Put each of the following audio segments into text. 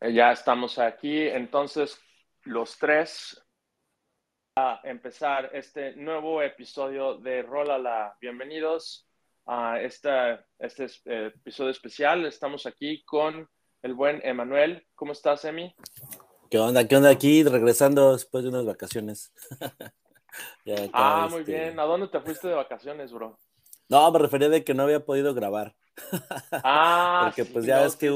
Eh, Ya estamos aquí, entonces los tres a empezar este nuevo episodio de Rólala. Bienvenidos a esta, este eh, episodio especial. Estamos aquí con el buen Emanuel. ¿Cómo estás, Emi? ¿Qué onda? ¿Qué onda aquí? Regresando después de unas vacaciones. Ya ah, muy este... bien. ¿A dónde te fuiste de vacaciones, bro? No, me refería de que no había podido grabar. Ah, Porque pues ya no, es que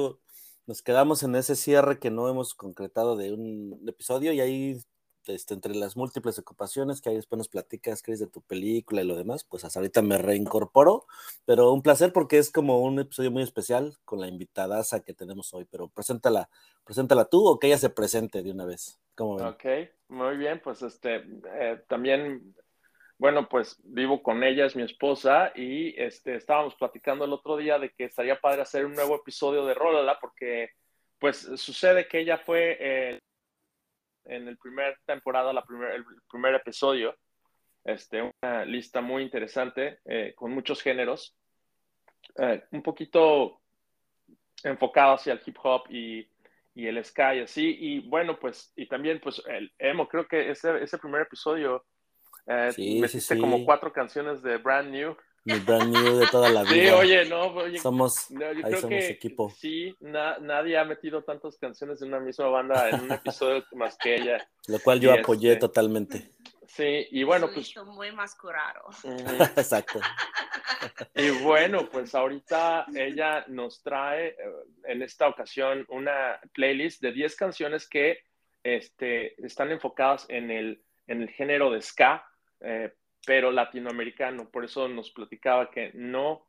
nos quedamos en ese cierre que no hemos concretado de un episodio y ahí este, entre las múltiples ocupaciones que ahí después nos platicas, Chris, de tu película y lo demás, pues hasta ahorita me reincorporo, pero un placer porque es como un episodio muy especial con la invitadaza que tenemos hoy, pero preséntala, preséntala tú o que ella se presente de una vez. ¿Cómo ven? Ok, muy bien, pues este, eh, también, bueno, pues vivo con ella, es mi esposa, y este, estábamos platicando el otro día de que estaría padre hacer un nuevo episodio de Rólala, porque pues sucede que ella fue... Eh, en el primer temporada, la primer, el primer episodio. Este, una lista muy interesante eh, con muchos géneros, eh, un poquito enfocado hacia el hip hop y, y, el ska y así. Y bueno, pues, y también, pues, el emo, creo que ese, ese primer episodio eh, sí, metiste sí, sí. como cuatro canciones de Brand New. Mi brand new de toda la vida. Sí, oye, no, oye, somos, no, yo ahí creo somos que equipo. sí, na, nadie ha metido tantas canciones de una misma banda en un episodio más que ella. Lo cual yo Y apoyé este- totalmente. Sí, y bueno, pues muy mascurado. ujú. Exacto. Y bueno, pues ahorita ella nos trae eh, en esta ocasión una playlist de 10 canciones que este, están enfocadas en el, en el género de ska, eh, pero latinoamericano. Por eso nos platicaba que no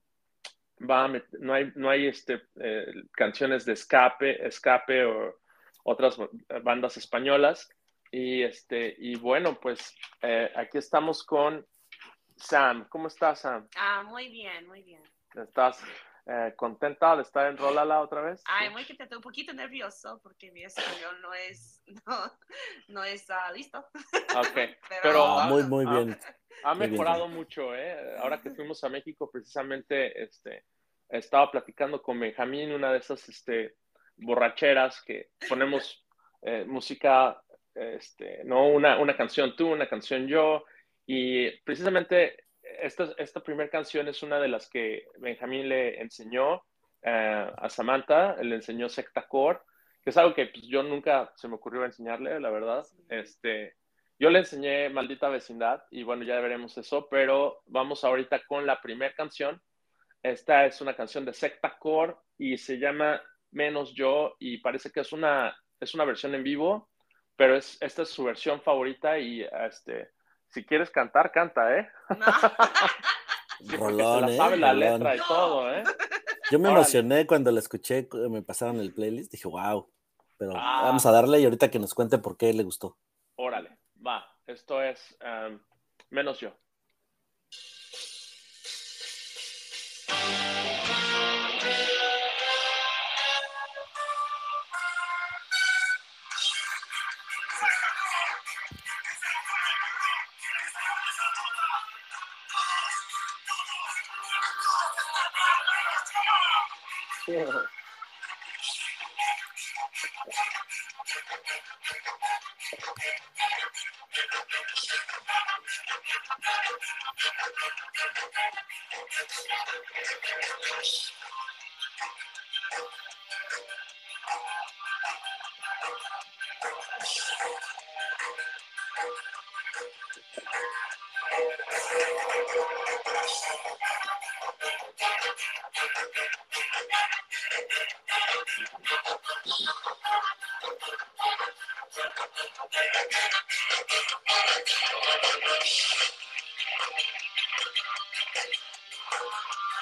va a met- no hay, no hay este, eh, canciones de escape, escape o otras bandas españolas. Y, este, y bueno, pues eh, aquí estamos con Sam. ¿Cómo estás, Sam? Ah, muy bien, muy bien. ¿Estás eh, contenta de estar en Rolala otra vez? Ay, muy contento, un poquito nervioso porque mi español no es, no, no está listo. Ok, Pero, pero Ah, muy, muy bien. ha Muy bien, mejorado mucho, ¿eh? Ahora que fuimos a México, precisamente, este, estaba platicando con Benjamín, una de esas este, borracheras que ponemos eh, música, este, no una, una canción tú, una canción yo, y precisamente esta, esta primera canción es una de las que Benjamín le enseñó eh, a Samantha, le enseñó Secta Core, que es algo que pues, yo nunca se me ocurrió enseñarle, la verdad. Este, yo le enseñé Maldita Vecindad y bueno, ya veremos eso, pero vamos ahorita con la primera canción. Esta es una canción de Secta Core y se llama Menos Yo y parece que es una, es una versión en vivo, pero es, esta es su versión favorita y este, si quieres cantar, canta, ¿eh? No. Rolón, se la ¿eh? sabe la Rolón. letra y No. todo, ¿eh? Yo me Órale. emocioné cuando la escuché, cu- me pasaron el playlist, dije, wow. Pero Ah. vamos a darle y ahorita que nos cuente por qué le gustó. Órale, va. Esto es um, Menos Yo.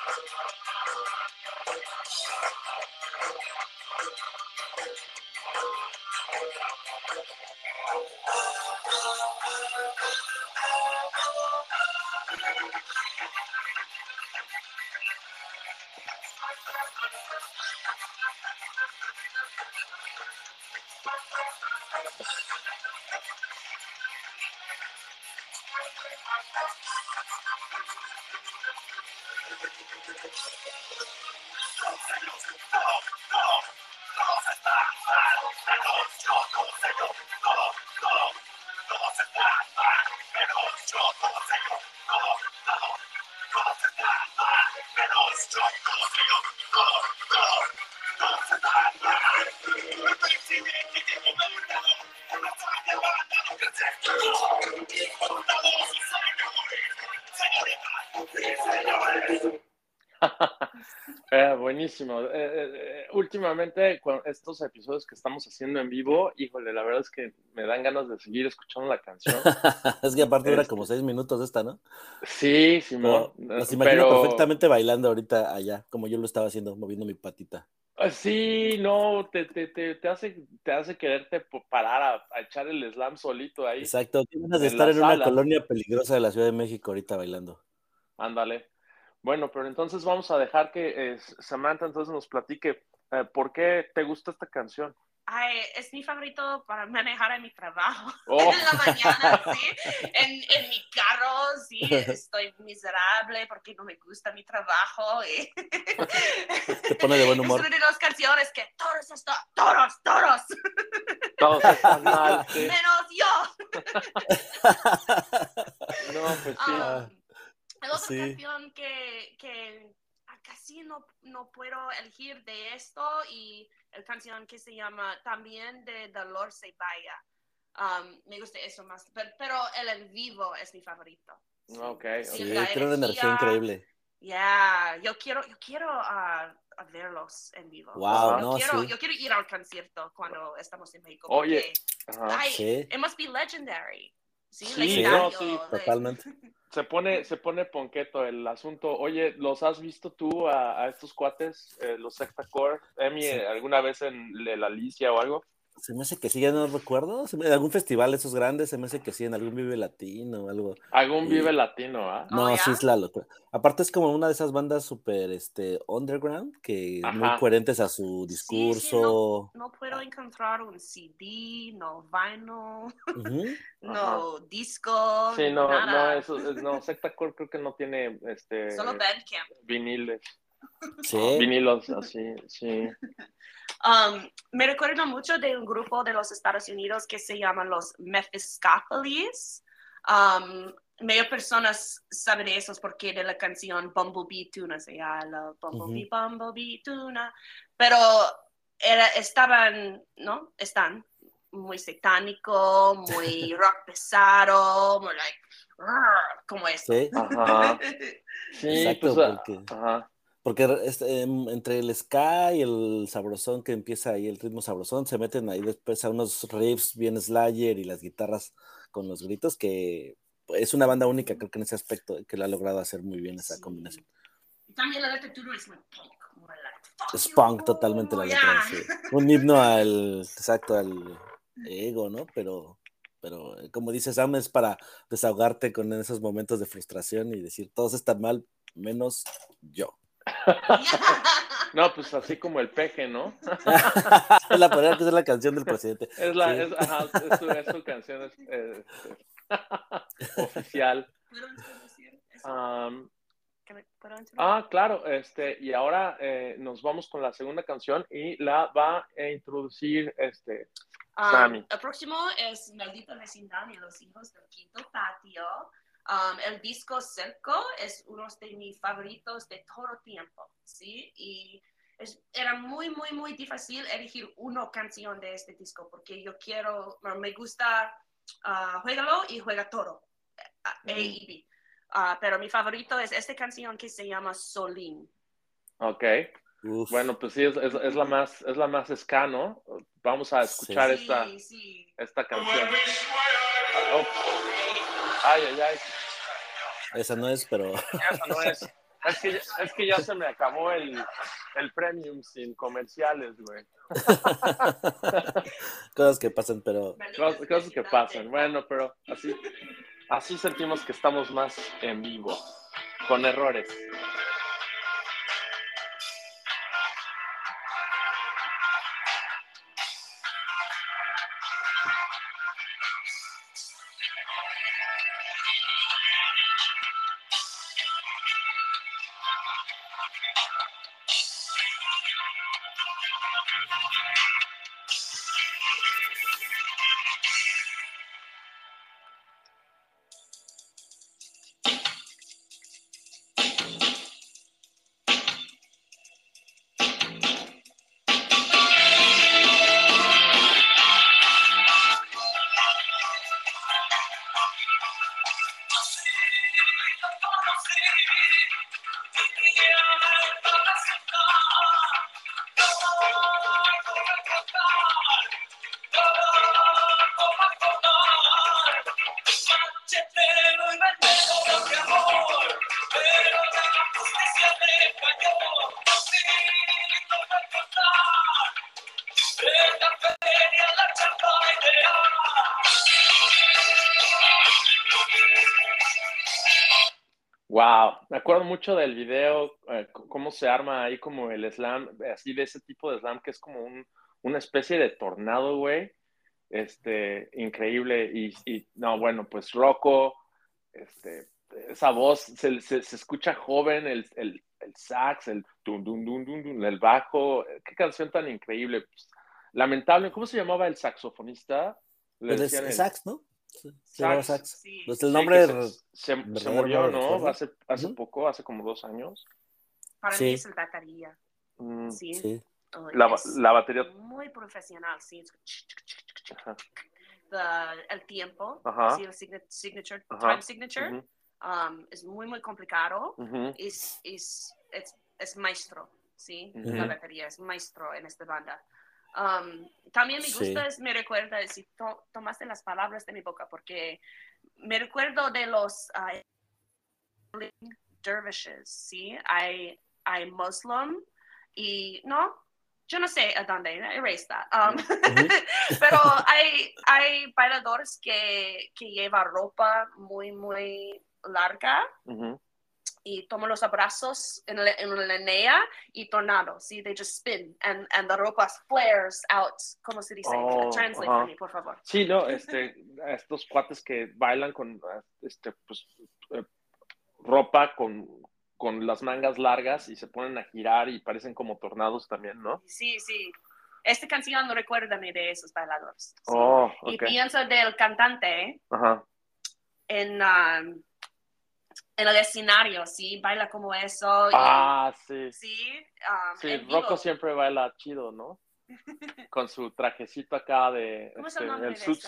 Thank you. Buenísimo. Eh, eh, últimamente, con estos episodios que estamos haciendo en vivo, híjole, la verdad es que me dan ganas de seguir escuchando la canción. es que aparte Este- como seis minutos esta, ¿no? Sí, Simón. Pero Las imagino pero- perfectamente bailando ahorita allá, como yo lo estaba haciendo, moviendo mi patita. Ah, Sí, no, te, te, te, te hace, te hace quererte parar a, a echar el slam solito ahí. Exacto, tienes de estar en una colonia peligrosa de la Ciudad de México ahorita bailando. Ándale. Bueno, pero entonces vamos a dejar que eh, Samantha entonces nos platique eh, por qué te gusta esta canción. Ay, es mi favorito para manejar en mi trabajo. Oh. En la mañana, sí. En, en mi carro, sí. Estoy miserable porque no me gusta mi trabajo. y- Te pone de buen Es humor. una de las canciones que todos están, todos, todos, Todos están mal, sí. menos yo. No, pues sí. Ah, Um, la otra sí. canción que, que casi no, no puedo elegir de esto y la canción que se llama también de Dolor se vaya. Um, me gusta eso más, pero, pero el en vivo es mi favorito. Ok, Sí, la tiene una energía increíble. Ya, yo quiero, yo quiero ah, a verlos en vivo. Wow, yo, no, quiero, sí. yo quiero ir al concierto cuando estamos en México. Oye, porque, Ajá. ay, Sí. it must be legendary. Sí, no, sí, Totalmente. Se pone, se pone ponqueto el asunto. Oye, ¿los has visto tú a, a estos cuates, eh, los Secta Core? Emi, Sí. alguna vez en la Alicia o algo? Se me hace que sí, ya no recuerdo. En algún festival de esos grandes, se me hace que sí, en algún Vive Latino o algo. Algún Y- Vive Latino, ¿ah? No, Oh, sí ¿ya? es la locura. Aparte es como una de esas bandas súper este, underground, que muy Ajá. coherentes a su Sí, sí, discurso. No puedo encontrar un CD, no vinyl, no disco, Sí, no, nada. no, eso, es- no, Secta Core creo que no tiene este Solo Bandcamp. viniles, Sí. vinilos así, sí. Um, me recuerdo mucho de un grupo de los Estados Unidos que se llaman los Mephiscopheles. Um, medio personas saben de esos porque de la canción Bumblebee Tuna se llama Bumblebee, Bumblebee Tuna. Pero era, estaban, ¿no? Están muy satánico, muy rock pesado, muy like, como eso. Sí, Ajá. Sí, Exacto, pues, ah, porque- ajá. Porque este, entre el ska y el sabrosón que empieza ahí, el ritmo sabrosón, se meten ahí después a unos riffs bien slayer y las guitarras con los gritos, que es una banda única, creo que en ese aspecto, que lo ha logrado hacer muy bien esa Sí. combinación. Y También la letra es muy punk. muy like, "Fuck Es you", punk totalmente la letra, yeah. sí. Un himno al, exacto, al ego, ¿no? Pero, pero eh, como dice Sam, es para desahogarte con esos momentos de frustración y decir, todos están mal, menos yo. No, pues así como el peje, ¿no? es la podría que es la canción del presidente. Es la, Sí. es, ajá, es su, es su canción es- eh, oficial. ¿Puedo introducir eso? Am, ¿Que me- ¿Puedo introducir? ah, claro, este, y ahora eh, nos vamos con la segunda canción y la va a introducir este. Um, Sammy. el próximo es Maldito Vecindario, Los Hijos del Quinto Patio. Um, el disco Cerco es uno de mis favoritos de todo tiempo, ¿sí? Y es- era muy, muy, muy difícil elegir una canción de este disco porque yo quiero, me gusta Juégalo y Juega Todo, A Mm. y B. Ah, pero mi favorito es esta canción que se llama Solín. Ok. Uf, Bueno, pues sí, es, es, es la más, es la más ska, ¿no? Vamos a escuchar Sí. esta, Sí, sí. esta canción. Oh. Ay, ay, ay. esa no es, pero Esa no es. Es que, es que ya se me acabó el, el premium sin comerciales, güey. cosas que pasan, pero Cosas, cosas que pasan. Bueno, pero así, así sentimos que estamos más en vivo, con errores. Mucho del video, eh, cómo se arma ahí como el slam, así de ese tipo de slam que es como un, una especie de tornado, güey. Este, increíble. Y, y, no, bueno, pues Rocco, este, esa voz se, se, se escucha joven, el, el, el, sax, el dun, dun, dun, dun, dun, el bajo. Qué canción tan increíble. Pues, lamentable, ¿cómo se llamaba el saxofonista? Le pues el, sax, ¿no? Sax. sax. Sí. Pues el nombre sí, se, se, se, murió, ¿no? Hace, hace poco, hace como dos años. Para sí. mí es el batería. Mm, sí. sí. Oh, la, es la, batería. Muy profesional, sí. Ajá. The, el tiempo, Ajá. sí, el signature, signature Ajá. time signature, Uh -huh. um, es muy, muy complicado. Uh -huh. es, es, es, es, maestro, ¿sí? Uh -huh. La batería es maestro en esta banda. Um, también me gusta, Sí. es, me recuerda, si to, tomaste las palabras de mi boca, porque me recuerdo de los uh, dervishes, ¿sí? Hay, hay muslim y, no, yo no sé a dónde, erase that. Um, pero hay, hay bailadores que, que llevan ropa muy, muy larga y toman los abrazos en, la, en la enea y tornado, ¿sí? They just spin and, and the ropa flares out. ¿Cómo se dice? Oh, Translate for me, por favor. Sí, no, este, estos cuates que bailan con, este, pues, eh, ropa con, con las mangas largas y se ponen a girar y parecen como tornados también, ¿no? Sí, sí. Esta canción no recuérdame de esos bailadores. ¿sí? Oh, Y okay. pienso del cantante Ajá. en, um, en el escenario, ¿sí? Baila como eso. y- Ah, sí. Sí, um, Sí. Rocco siempre baila chido, ¿no? Con su trajecito acá de, ¿Cómo es este, el suit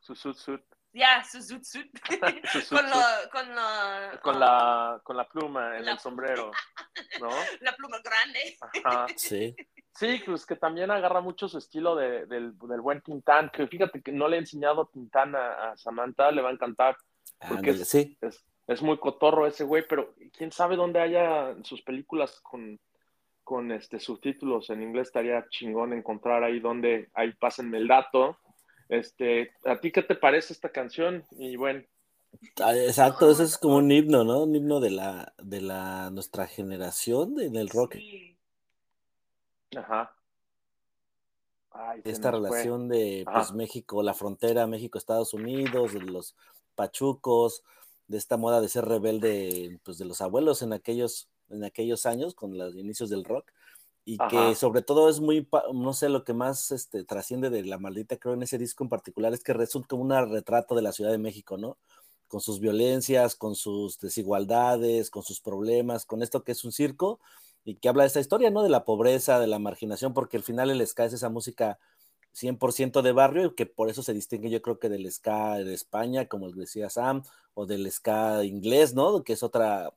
su suit suit, Ya, su suit suit. Su suit con, lo, con, lo- con um, la, con la pluma en la- el sombrero, ¿no? la pluma grande. Ajá. Sí. Sí, pues que también agarra mucho su estilo de, del, del buen Tintán, que fíjate que no le he enseñado Tintán a, a Samantha, le va a encantar, porque es, sí. es, es muy cotorro ese güey, pero quién sabe dónde haya sus películas con, con este subtítulos en inglés, estaría chingón encontrar ahí donde, ahí pásenme el dato. Este, ¿a ti qué te parece esta canción? Y bueno, Ah, Exacto, eso es como un himno, ¿no? Un himno de la, de la nuestra generación de- del rock. Sí. ajá. Ay, Esta fue. relación de pues México, la frontera México-Estados Unidos, de los pachucos, de esta moda de ser rebelde, pues de los abuelos en aquellos, en aquellos años, con los inicios del rock, y Ajá. que sobre todo es muy, no sé, lo que más este, trasciende de la maldita, creo, en ese disco en particular, es que resulta como un retrato de la Ciudad de México, ¿no? Con sus violencias, con sus desigualdades, con sus problemas, con esto que es un circo, y que habla de esta historia, ¿no? De la pobreza, de la marginación, porque al final el ska es esa música 100% de barrio, y que por eso se distingue yo creo que del ska de España, como decía Sam, o del ska inglés, ¿no? Que es otra,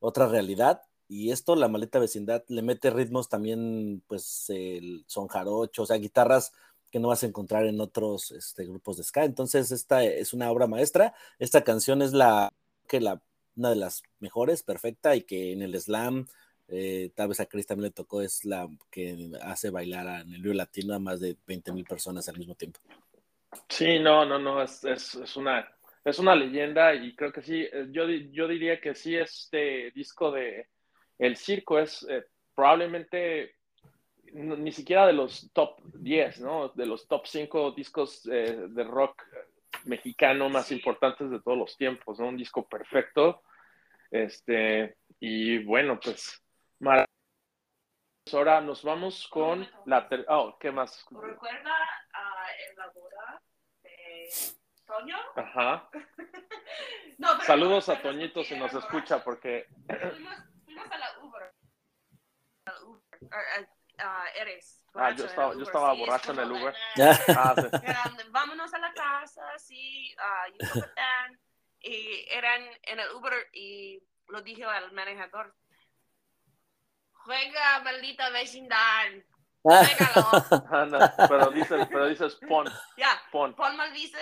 otra realidad. Y esto, la maleta vecindad, le mete ritmos también, pues, el son jarocho, o sea, guitarras que no vas a encontrar en otros este, grupos de ska. Entonces, esta es una obra maestra. Esta canción es la, que la, una de las mejores, perfecta, y que en el slam, eh, tal vez a Chris también le tocó, es la que hace bailar en el Río Latino a más de 20 mil personas al mismo tiempo. Sí, no, no, no, es, es, es, una, es una leyenda y creo que sí, eh, yo, yo diría que sí, este disco de El Circo es eh, probablemente no, ni siquiera de los top 10, ¿no? De los top 5 discos eh, de rock mexicano más importantes de todos los tiempos, ¿no? Un disco perfecto. Este, y bueno, pues. Ahora nos vamos con la... ter- Oh, ¿qué más? ¿Recuerda ah, en la boda de Toño? Ajá. No, pero- Saludos a pero Toñito si nos borracho. escucha, porque Fuimos, fuimos a la Uber. A la Uber. Ah, ah, ah, eres. Ah, yo estaba- yo estaba sí, es borracho en el Uber. Ah, sí. Eran, vámonos a la casa, sí, uh, y eran en el Uber y lo dije al manejador. Juega, maldita vecindad. Juégalo. Anda, pero dices, pero dices pon, ya, pon, pon maldice.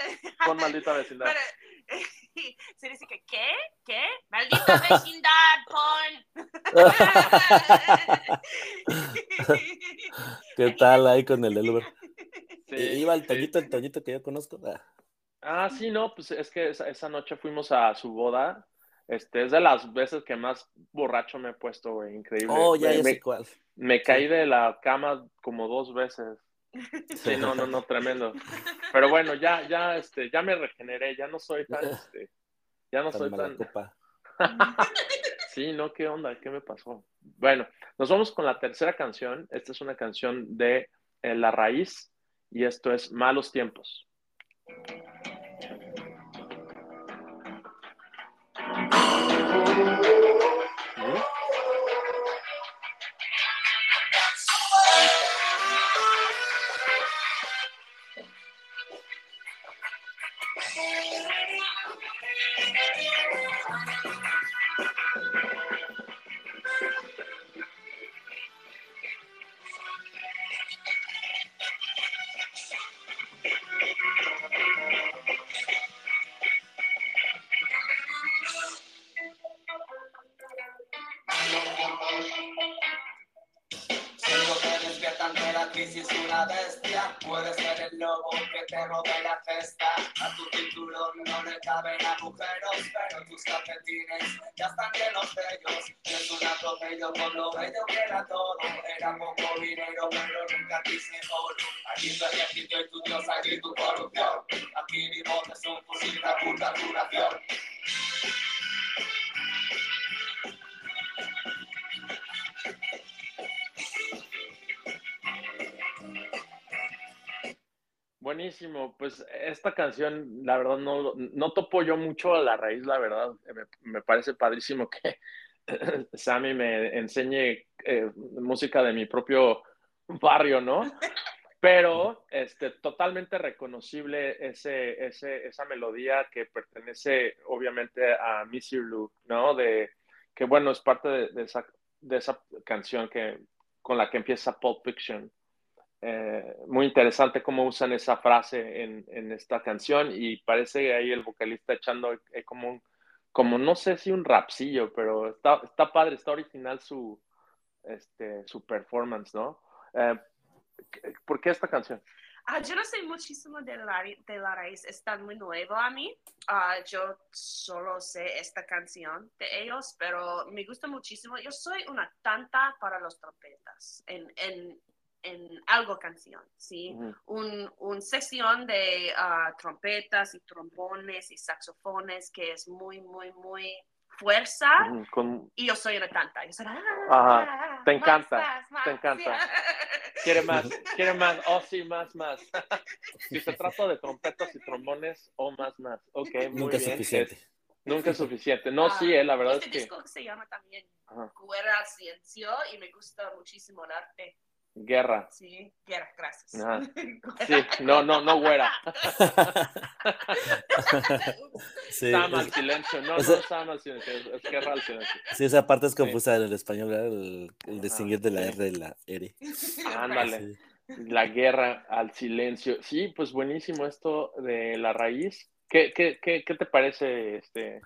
pon maldita vecindad. Pero, se dice que, ¿qué? ¿Qué? Maldita vecindad, pon. ¿Qué tal ahí con el Uber? Sí, Iba el sí. Toñito, el Toñito que yo conozco. Ah, Ah, sí, no, pues es que esa, esa noche fuimos a su boda Este, es de las veces que más borracho me he puesto, güey, increíble. Oh, ya, me, ya me, sé cuál. me caí de la cama como dos veces. Sí, no, no, no, tremendo. Pero bueno, ya, ya, este, ya me regeneré, ya no soy tan, este, ya no Tan soy tan. copa. Sí, no, ¿qué onda? ¿Qué me pasó? Bueno, nos vamos con la tercera canción. Esta es una canción de eh, La Raíz y esto es Malos Tiempos. Thank you. Canción, la verdad, no, no topo yo mucho a la raíz, la verdad. Me, me parece padrísimo que Sammy me enseñe eh, música de mi propio barrio, ¿no? Pero este, totalmente reconocible ese, ese, esa melodía que pertenece obviamente a Missy Lou, ¿no? De, que bueno, es parte de, de, esa, de esa canción que, con la que empieza Pulp Fiction. Eh, muy interesante cómo usan esa frase en, en, esta canción y parece ahí el vocalista echando eh, como un, como no sé si un rapsillo, pero está, está padre, está original su, este, su performance, ¿no? Eh, ¿Por qué esta canción? Ah, yo no sé muchísimo de la, de la raíz, está muy nuevo a mí. Ah, yo solo sé esta canción de ellos, pero me gusta muchísimo. Yo soy una tanta para los trompetas en, en, en algo canción, ¿sí? Ujú. Un, un sección de ah, trompetas y trombones y saxofones que es muy, muy, muy fuerza. Ujú, Con, Y yo soy una tanta. Yo soy, ah, Ajá, te encanta, más, más, te encanta. sí. quiere más, quiere más, oh sí, más, más. si se trata de trompetas y trombones, oh más, más. Ok, muy Nunca es bien. suficiente. Es- nunca es suficiente. No, Ah, sí, eh, la verdad este es que disco se llama también al Ciencio y me gusta muchísimo el arte. Guerra. Sí, guerra, gracias. Ajá. Sí, no, no, no, güera. sí, Sama al es- silencio, no, no, Sama al silencio, es, es guerra al silencio. sí, esa parte es confusa en el español, ¿verdad? El, el distinguir de la. R y la R. Ándale. Sí. La guerra al silencio. Sí, pues buenísimo esto de la raíz. ¿Qué, qué, qué, qué te parece, este?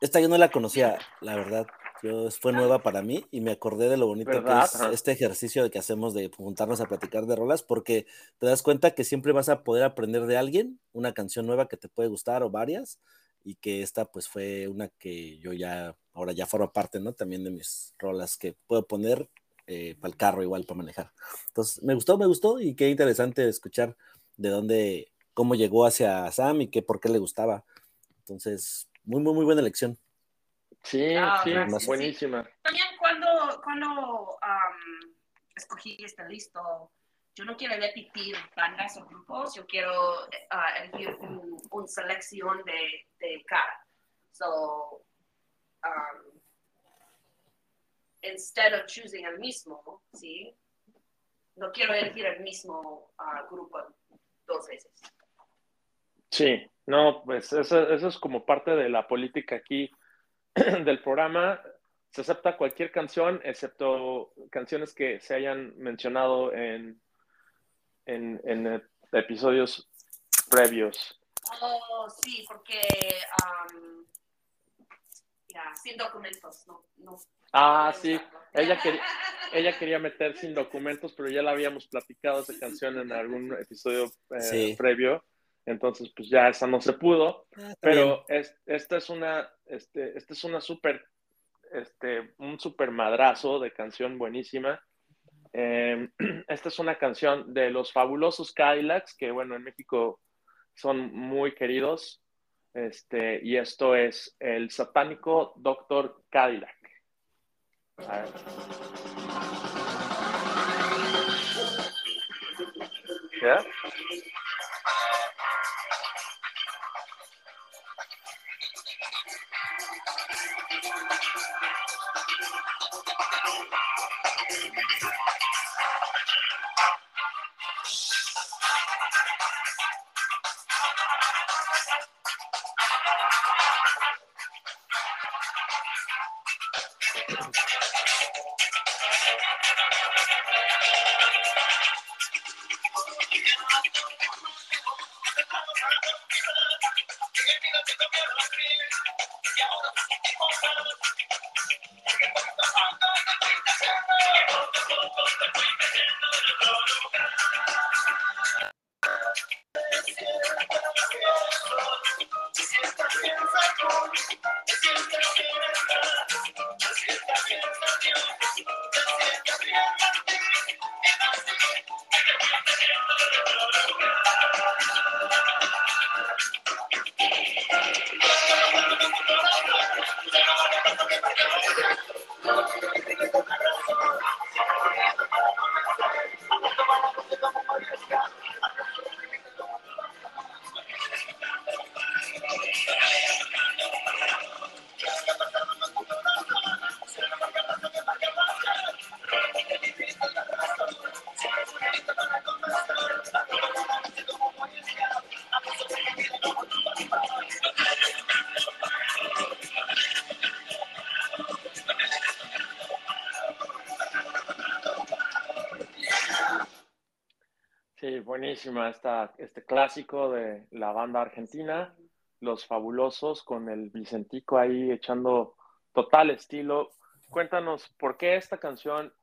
Esta yo no la conocía, la verdad. Yo, fue nueva para mí y me acordé de lo bonito ¿Verdad? que es este ejercicio que hacemos de juntarnos a platicar de rolas, porque te das cuenta que siempre vas a poder aprender de alguien una canción nueva que te puede gustar o varias, y que esta pues fue una que yo ya, ahora ya forma parte, ¿no? También de mis rolas que puedo poner eh, para el carro igual, para manejar. Entonces, me gustó, me gustó y qué interesante escuchar de dónde, cómo llegó hacia Sam y que por qué le gustaba. Entonces, muy, muy, muy buena elección. Sí, Ah, sí, gracias. buenísima. También cuando, cuando um, escogí este listo, yo no quiero repetir bandas o grupos, yo quiero ah, elegir un, un selección de, de cada. So, um, instead of choosing el mismo, ¿sí? No quiero elegir el mismo ah, grupo dos veces. Sí, no, pues eso, eso es como parte de la política aquí del programa. Se acepta cualquier canción, excepto canciones que se hayan mencionado en, en, en eh, episodios previos. Oh, sí, porque um, ya, sin documentos, no. no Ah, no sí. Ella quería, ella quería meter sin documentos, pero ya la habíamos platicado esa canción en algún episodio eh, Sí. previo. Entonces pues ya esa no se pudo, Ah, pero es- esta es una, este, esta es una súper, este, un súper madrazo de canción buenísima. Eh, esta es una canción de los fabulosos Cadillacs, que bueno, en México son muy queridos. Este, y esto es el satánico Doctor Cadillac. A ver. ¿Ya? Thank you. Buenísima esta, este clásico de la banda argentina, Los Fabulosos, con el Vicentico ahí echando total estilo. Cuéntanos, ¿por qué esta canción?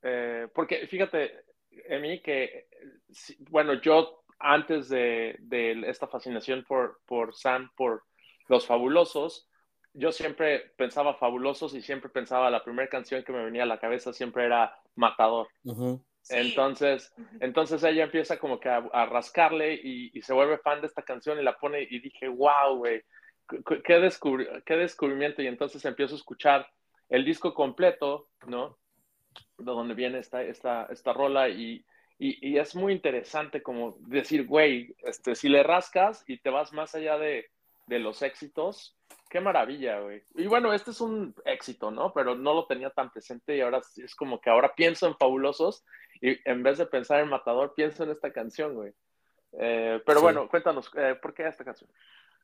Eh, porque fíjate, Emi, que, si- bueno, yo antes de, de esta fascinación por, por Sam, por Los Fabulosos, yo siempre pensaba Fabulosos y siempre pensaba, la primera canción que me venía a la cabeza siempre era Matador. Entonces, entonces ella empieza como que a, rascarle y, se vuelve fan de esta canción y la pone y dije, wow, güey, qué, qué descubri- qué descubrimiento. Y entonces empiezo a escuchar el disco completo, ¿no? De donde viene esta, esta, esta rola y, y, y es muy interesante como decir, güey, este, si le rascas y te vas más allá de, de los éxitos, qué maravilla, güey. Y bueno, este es un éxito, ¿no? Pero no lo tenía tan presente y ahora sí es como que ahora pienso en Fabulosos y en vez de pensar en Matador, pienso en esta canción, güey. Eh, pero Sí. bueno, cuéntanos, eh, ¿por qué esta canción?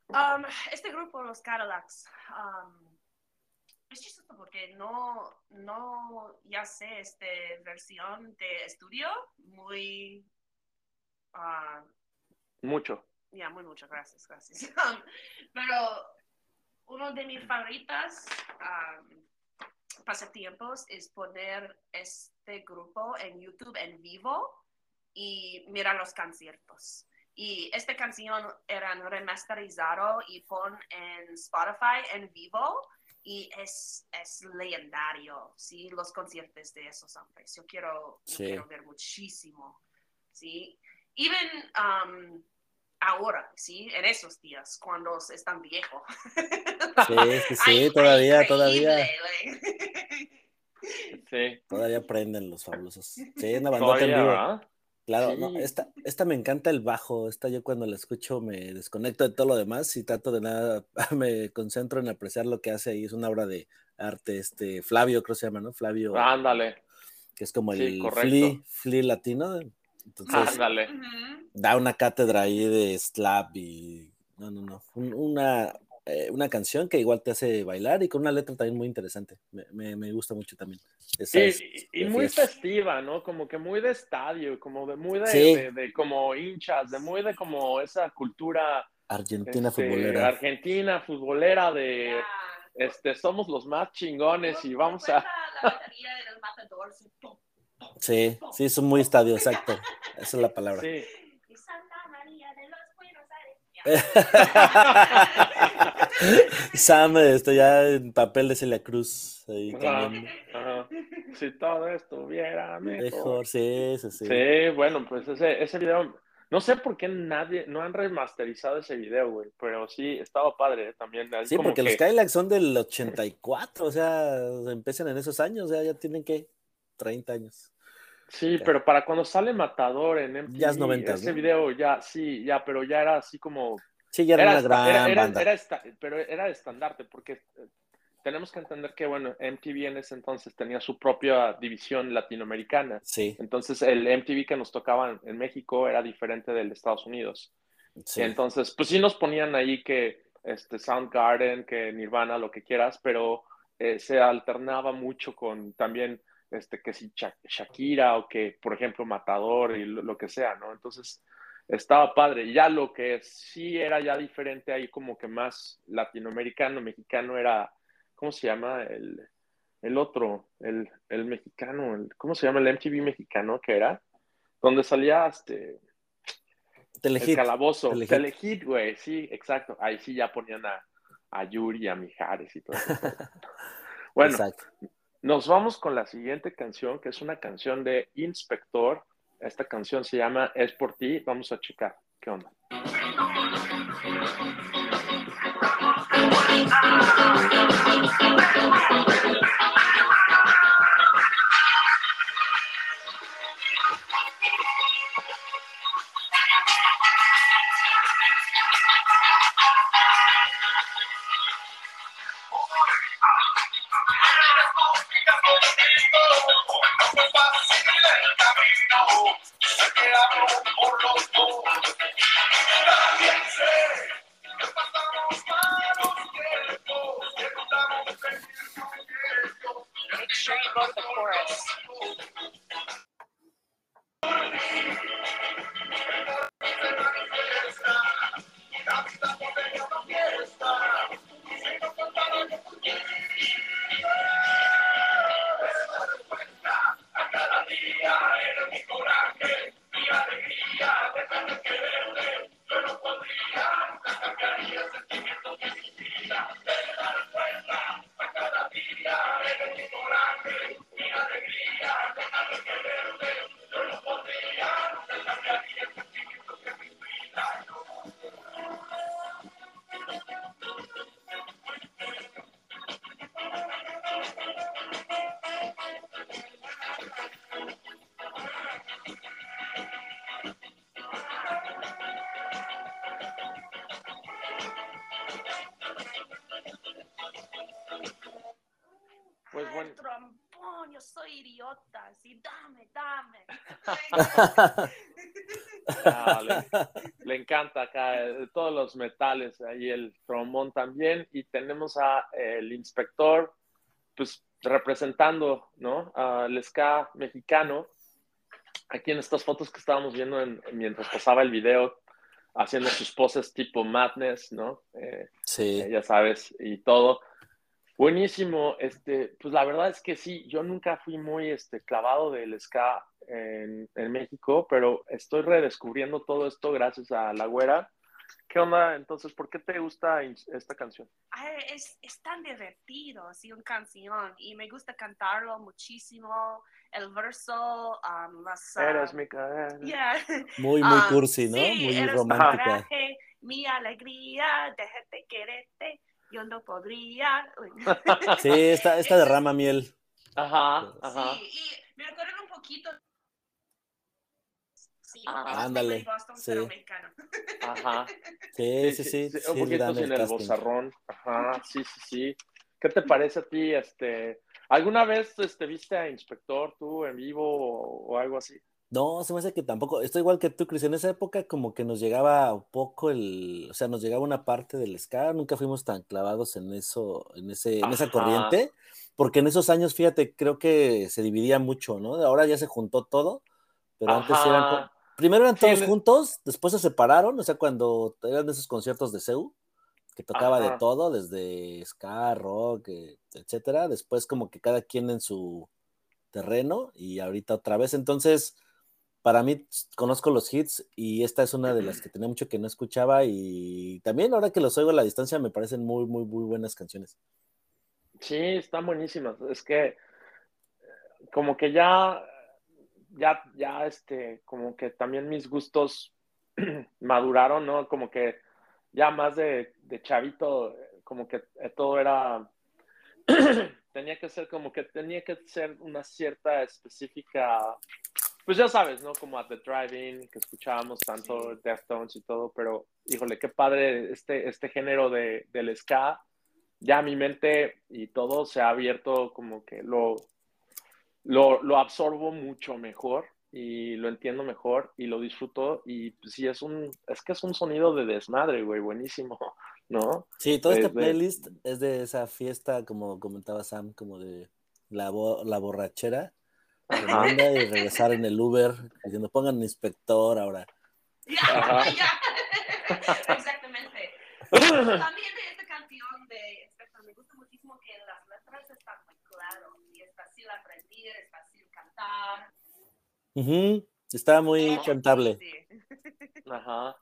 Um, este grupo, los Cadillacs, um, es chistoso porque no, no, ya sé, este versión de estudio muy, ah, Mucho. ya, muy muchas gracias, gracias. Um, pero uno de mis favoritas um, pasatiempos es poner este grupo en YouTube en vivo y mirar los conciertos. Y esta canción era remasterizado y pon en Spotify en vivo y es, es legendario, ¿sí? Los conciertos de esos hombres. Yo quiero, yo Sí. quiero ver muchísimo, ¿sí? Even um, ahora, ¿sí? En esos días, cuando están viejos. Sí, sí, sí, todavía, todavía, Sí. todavía prenden los fabulosos. Sí, una bandota en vivo. Claro, Sí. no, esta, esta me encanta el bajo, esta yo cuando la escucho me desconecto de todo lo demás y trato de nada, me concentro en apreciar lo que hace ahí, es una obra de arte, este, Flavio creo que se llama, ¿no? Flavio, Ándale, que es como Sí, el correcto. flea, flea latino, entonces. Ujú. da una cátedra ahí de slap y, no, no, no, un- una, eh, una canción que igual te hace bailar y con una letra también muy interesante, me, me- me gusta mucho también. Esa Sí, es y, y de muy fiesta. festiva, ¿no? Como que muy de estadio, como de muy de, Sí. de- de como hinchas, de muy de como esa cultura Argentina este, futbolera. argentina, futbolera de este somos los más chingones y vamos a la batería del matador, sí, Sí, sí, son muy estadio, exacto, esa es la palabra. sí, Y Santa María de los Buenos Sam, estoy ya en papel de Celia Cruz. Ahí Ajá, ajá. Si todo estuviera mejor. Sí, sí, sí. Sí, bueno, pues ese, ese video, no sé por qué nadie, no han remasterizado ese video, güey, pero sí, estaba padre ¿eh? también. Sí, como porque los Cadillacs son del 84, o sea, empiezan en esos años, o sea, ya tienen que 30 años. Sí, pero para cuando sale Matador en MTV, Ya es 90, ese ¿no? video ya, sí, ya, pero ya era así como Sí, ya era, una esta- gran era- era- banda. era esta- pero era estandarte, porque eh, tenemos que entender que, bueno, MTV en ese entonces tenía su propia división latinoamericana. Sí, Entonces, el MTV que nos tocaba en, México era diferente del de Estados Unidos. sí. Entonces, pues sí nos ponían ahí que este, Soundgarden, que Nirvana, lo que quieras, pero eh, se alternaba mucho con también este, que si Sha- Shakira o que, por ejemplo, Matador y lo, lo que sea, ¿no? Entonces, estaba padre. Ya lo que sí era ya diferente ahí, como que más latinoamericano, mexicano, era, ¿cómo se llama? El, el otro, el, el mexicano, el- ¿cómo se llama? El MTV mexicano, que era, donde salía este, el Telehit. calabozo, Telehit. Telehit, güey, sí, exacto. Ahí sí ya ponían a, a Yuri, a Mijares y todo eso. bueno, Exacto. nos vamos con la siguiente canción, que es una canción de Inspector. Esta canción se llama Es por ti. Vamos a checar. ¿Qué onda? Sure you go the chorus. Bueno, trombón, yo soy idiota. Sí, dame, dame. ah, le, le encanta acá eh, todos los metales, ahí el trombón también. Y tenemos a eh, el inspector, pues representando, ¿no? Al ska mexicano. Aquí en estas fotos que estábamos viendo en- mientras pasaba el video, haciendo sus poses tipo madness, ¿no? Eh, Sí. eh, ya sabes, y todo. Buenísimo, este, pues la verdad es que sí, yo nunca fui muy este, clavado del ska en, en México, pero estoy redescubriendo todo esto gracias a La Güera. ¿Qué onda? Entonces, ¿por qué te gusta esta canción? Ay, es, es tan divertido, así, una canción. Y me gusta cantarlo muchísimo. El verso, um, las... ah, Eres mi cadena. yeah. Muy, muy Ah, cursi, ¿no? sí, muy eres mi romántica. coraje, mi alegría, déjate quererte, yo no podría. Sí, esta, esta derrama miel. Ajá, ajá. Sí, y me recuerdan un poquito. Sí, Ah, ándale, Boston, sí. pero mexicano. Ajá. Sí, sí, sí. sí, un poquito sin el casting. bozarrón. Ajá, sí, sí, sí. ¿Qué te parece a ti? Este, ¿Alguna vez este, viste a Inspector tú en vivo o, o algo así? No, se me hace que tampoco. Estoy igual que tú, Cris. En esa época, como que nos llegaba un poco el. O sea, nos llegaba una parte del ska. Nunca fuimos tan clavados en eso, en ese, en esa corriente. Porque en esos años, fíjate, creo que se dividía mucho, ¿no? Ahora ya se juntó todo. Pero antes eran. Primero eran todos juntos, después se separaron. O sea, cuando eran esos conciertos de CEU, que tocaba de todo, desde ska, rock, eh, etcétera. Después, como que cada quien en su terreno. Y ahorita otra vez. Entonces para mí conozco los hits y esta es una de las que tenía mucho que no escuchaba y también ahora que los oigo a la distancia me parecen muy, muy, muy buenas canciones. Sí, están buenísimas. Es que como que ya, ya, ya, este, como que también mis gustos maduraron, ¿no? Como que ya más de, de chavito, como que todo era, tenía que ser como que tenía que ser una cierta específica, pues ya sabes, ¿no? Como at the driving, que escuchábamos tanto Deftones y todo, pero híjole, qué padre este, este género de, del ska. Ya mi mente y todo se ha abierto como que lo, lo, lo absorbo mucho mejor y lo entiendo mejor y lo disfruto y pues, sí es un es que es un sonido de desmadre, güey, buenísimo, ¿no? Sí, toda esta playlist es de esa fiesta como comentaba Sam, como de la, la borrachera y regresar en el Uber diciendo pongan inspector ahora. Exactamente. También de esta canción de Inspector me gusta muchísimo que las letras están muy claras y es fácil aprender, es fácil cantar Está muy cantable. Ajá.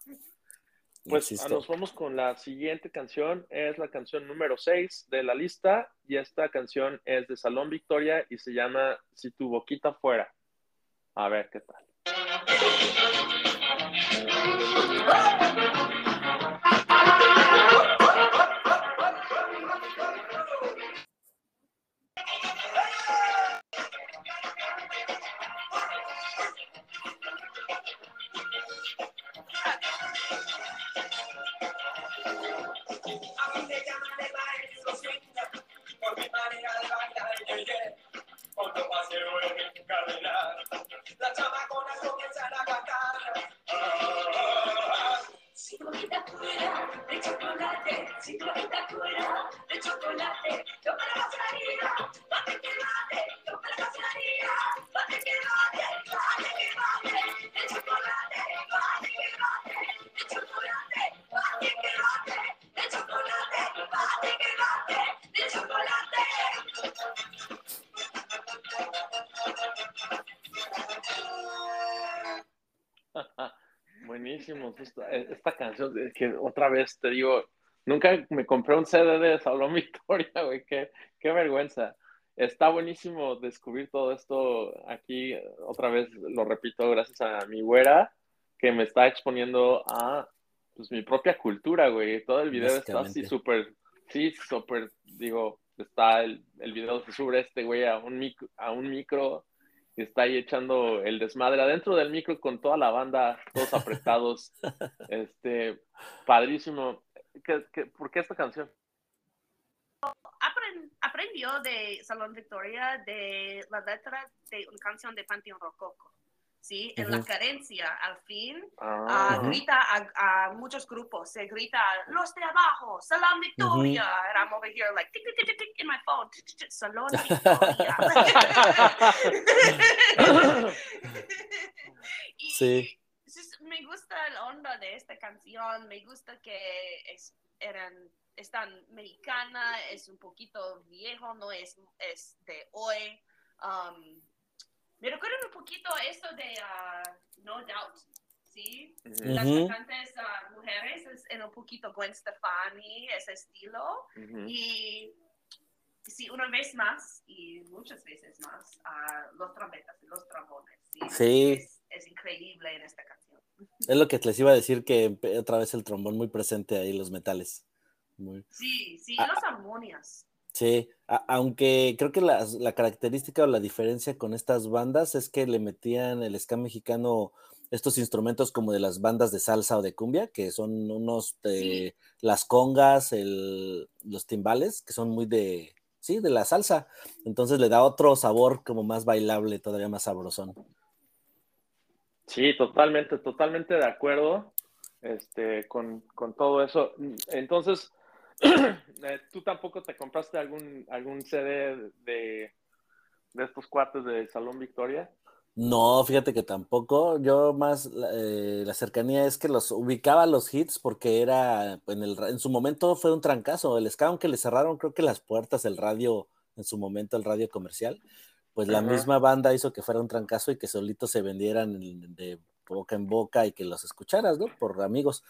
Pues nos vamos con la siguiente canción. Es la canción número 6 de la lista. Y esta canción es de Salón Victoria y se llama Si tu boquita fuera. A ver qué tal. otro paseo en mi caminar. Las chamaconas comienzan a cantar. Ah, Si bonita fuera de chocolate, si bonita fuera de chocolate. Esta, canción, que otra vez te digo, nunca me compré un CD de Salón Victoria, güey, qué, qué vergüenza. Está buenísimo descubrir todo esto aquí, otra vez lo repito, gracias a mi güera, que me está exponiendo a pues, mi propia cultura, güey. Todo el video está así súper, sí, súper, digo, está el, el video se sube este güey a un micro, a un micro está ahí echando el desmadre adentro del micro con toda la banda, todos apretados. este, padrísimo. ¿Qué, qué, por qué esta canción? aprendió de Salón Victoria de la letra de una canción de Panteón Rococo. ¿Sí? En la carencia, al fin, ah. grita a, muchos grupos, se grita, los de abajo, Salón Victoria, and I'm over here like, tick, tick, tick, tick, in my phone, Salón Victoria. y sí. me gusta la onda de esta canción, me gusta que es, eran, es tan mexicana, es un poquito viejo, no es, es de hoy. Um, me recuerda un poquito esto de uh, No Doubt, ¿sí? Las cantantes uh, mujeres es en un poquito Gwen Stefani, ese estilo. Y sí, una vez más y muchas veces más, uh, los trompetas y los trombones, ¿sí? sí. Es, es, increíble en esta canción. Es lo que les iba a decir, que otra vez el trombón muy presente ahí, los metales. Sí, sí, ah, los armonias. Sí, aunque creo que la, característica o la diferencia con estas bandas es que le metían el ska mexicano estos instrumentos como de las bandas de salsa o de cumbia, que son unos las congas, el, los timbales, que son muy de, sí, de la salsa. Entonces le da otro sabor como más bailable, todavía más sabrosón. Sí, totalmente, totalmente de acuerdo este, con, con todo eso. Entonces, ¿Tú tampoco te compraste algún, algún CD de, de estos cuartos de Salón Victoria? No, fíjate que tampoco. Yo más eh, la cercanía es que los ubicaba los hits porque era en, el, en su momento fue un trancazo. El ska, aunque le cerraron creo que las puertas, el radio, en su momento el radio comercial, pues la Ajá. misma banda hizo que fuera un trancazo y que solitos se vendieran en- de boca en boca y que los escucharas, ¿no? Por amigos.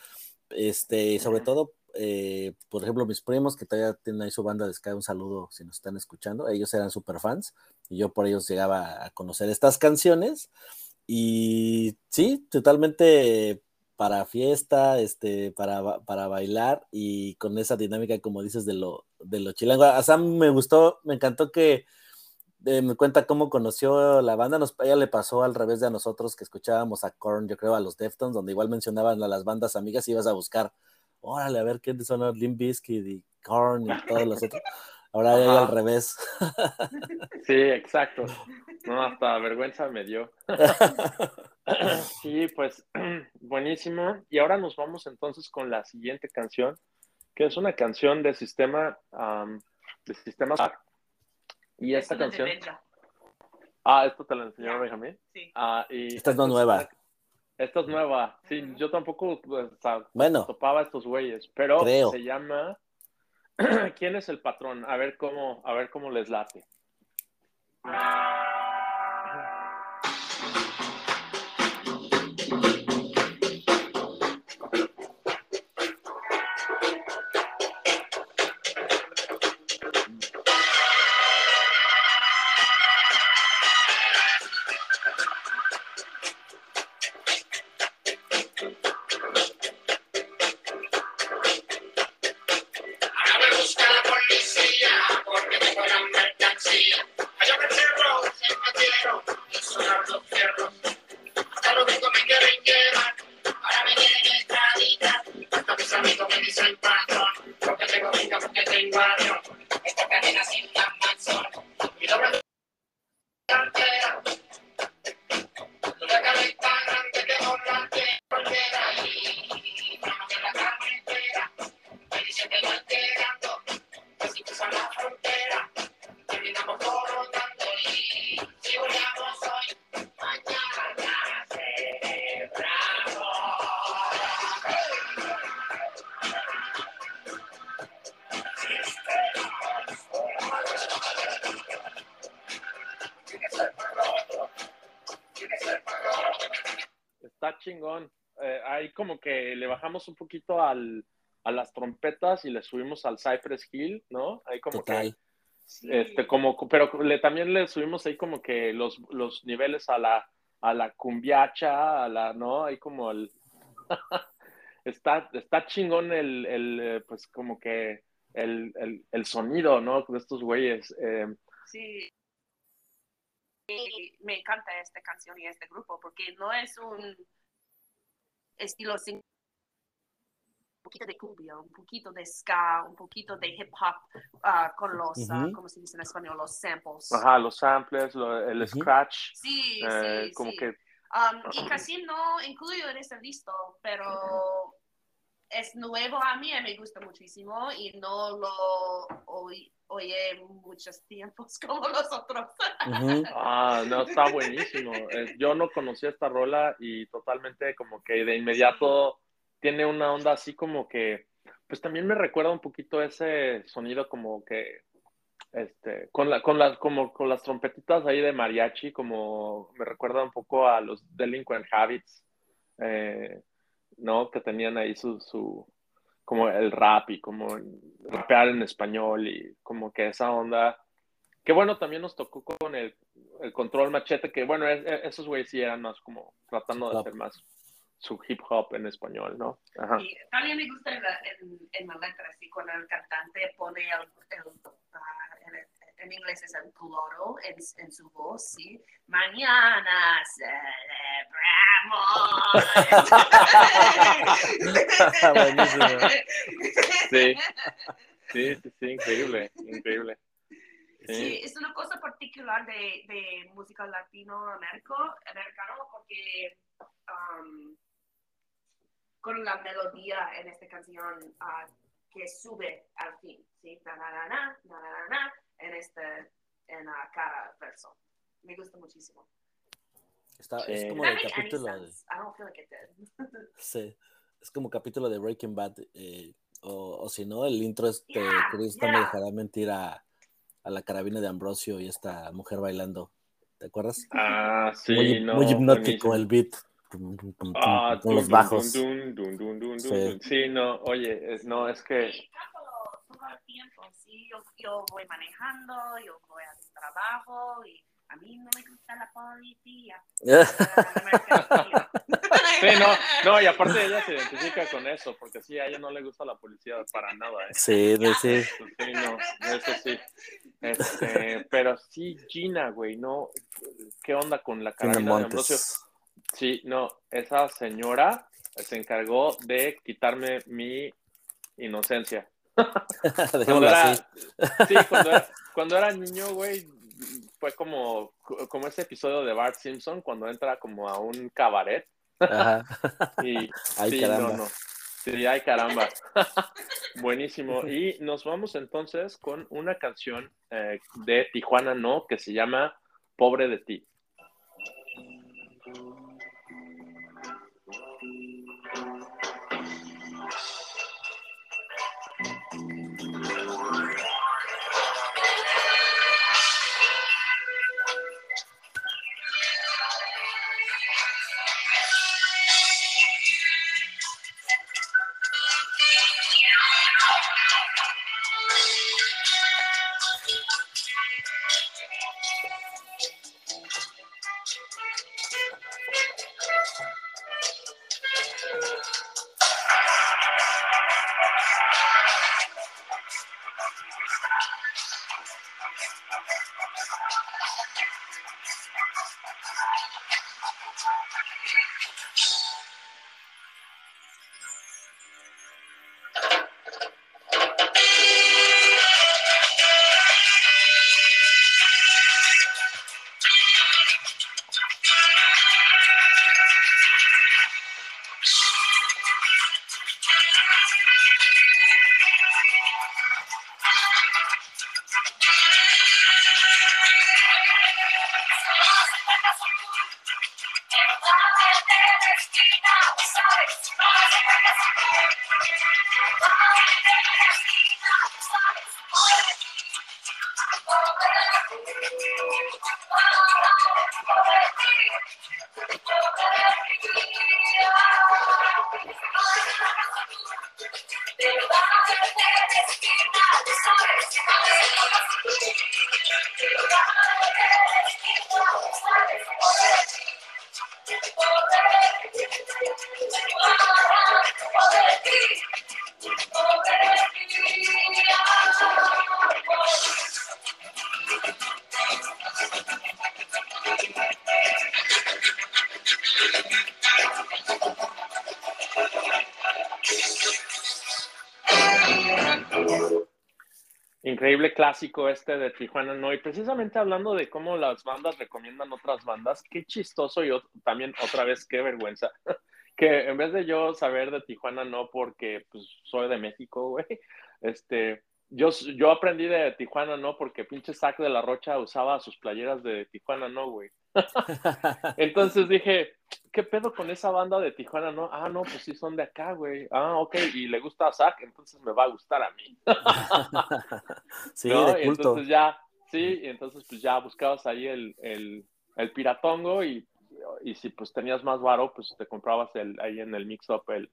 Este, sobre Ujú. todo, eh, por ejemplo, mis primos que todavía tienen ahí su banda de ska, un saludo si nos están escuchando, ellos eran super fans y yo por ellos llegaba a conocer estas canciones y sí, totalmente para fiesta, este, para, para bailar y con esa dinámica, como dices, de lo, de lo chilango. A Sam me gustó, me encantó que eh, me cuenta cómo conoció la banda. Nos, ella le pasó al revés de a nosotros que escuchábamos a Korn, yo creo, a los Deftones, donde igual mencionaban a las bandas amigas y ibas a buscar, órale, a ver quiénes son los Limp Bizkit y Korn y todos los otros. Ahora ya al revés. Sí, exacto. No, hasta vergüenza me dio. Sí, pues buenísimo. Y ahora nos vamos entonces con la siguiente canción, que es una canción de sistema, am, de sistema. Y esta canción, ah, esto te la enseñó. Benjamín. sí. Ah, y Esta es no esta nueva. una- Esta es nueva. Sí, yo tampoco pues, o sea, Bueno, topaba a estos güeyes, pero Creo. se llama ¿Quién es el patrón? A ver cómo, a ver cómo les late. Chingón. Eh, ahí como que le bajamos un poquito al, a las trompetas y le subimos al Cypress Hill, ¿no? Ahí como total. que, este, como, pero le, también le subimos ahí como que los, los niveles a la, a la cumbiacha, a la, ¿no? Ahí como el, está, está chingón el, el, eh, pues como que el, el, el sonido, ¿no? De estos güeyes. Eh, Sí. Y me encanta esta canción y este grupo porque no es un estilo sin un poquito de cumbia, un poquito de ska, un poquito de hip hop ah, con los, ah, Ujú. ¿cómo se dice en español? Los samples. ajá, los samples, lo- el Ujú. scratch, Sí, eh, sí, como sí. que Um, y casi no incluyo en este listo, pero es nuevo a mí y me gusta muchísimo y no lo oí, oye muchos tiempos como los otros. Ah, no, está buenísimo. Yo no conocía esta rola y totalmente como que de inmediato tiene una onda así como que, pues también me recuerda un poquito ese sonido como que, este, con la, con las, como con las trompetitas ahí de mariachi, como me recuerda un poco a los Delinquent Habits, eh, ¿no? Que tenían ahí su, su, como el rap y como rapear en español y como que esa onda que bueno, también nos tocó con el, el control machete, que bueno, es- es- esos güeyes sí eran más como tratando de hacer más su hip hop en español, ¿no? Ajá. Y también me gusta en la, en, en la letra, así cuando el cantante pone el, el, en, inglés es el cloro en, en su voz, ¿sí? Mañana celebramos. Sí. Sí, sí, sí, increíble, increíble. Sí, Sí. es una cosa particular de, de música latinoamericano americano porque um, con la melodía en esta canción ah, que sube al fin, ¿sí? Na, na, na, en, este, en la cada verso. Me gusta muchísimo. Está- Sí. Es como Does el capítulo de? I don't feel like it did. sí, es como capítulo de Breaking Bad, eh, o, o si no, el intro este, Yeah, Cristo me yeah. dejará mentir a, a la carabina de Ambrosio y esta mujer bailando. ¿te acuerdas? Ah, sí, muy, no. muy hipnótico buenísimo. el beat. Ah, con los dun, bajos. dun, dun, Sí. Sí, no, oye, es, no, es que todo, todo el tiempo, sí, yo, yo voy manejando, yo voy al trabajo y a mí no me gusta la policía. Sí, no, no, y aparte ella se identifica con eso, porque sí, a ella no le gusta la policía para nada, ¿eh? Sí, sí. Sí, no, eso sí. Este, pero sí, Gina, güey, no, ¿qué onda con la carabina de Ambrosio? Sí, no, esa señora se encargó de quitarme mi inocencia. Cuando era, así. sí, cuando era, cuando era niño, güey, fue como, como ese episodio de Bart Simpson cuando entra como a un cabaret Ajá. y Ay, sí, caramba. no, no. Sí, ay, caramba. Buenísimo. Y nos vamos entonces con una canción eh, de Tijuana No que se llama Pobre de ti. Este de Tijuana No. Y precisamente hablando de cómo las bandas recomiendan otras bandas, qué chistoso y también otra vez qué vergüenza. Que en vez de yo saber de Tijuana No porque pues soy de México, güey, este, yo, yo aprendí de Tijuana No porque pinche Zack de la Rocha usaba sus playeras de Tijuana No, güey. Entonces dije, ¿qué pedo con esa banda de Tijuana? No, ah, no, pues sí son de acá, güey. Ah, ok, y le gusta a Zack, entonces me va a gustar a mí. Sí, ¿no? de Y culto. entonces ya, sí, y entonces pues ya buscabas ahí el, el, el piratongo y, y si pues tenías más varo, pues te comprabas el, ahí en el mix-up el,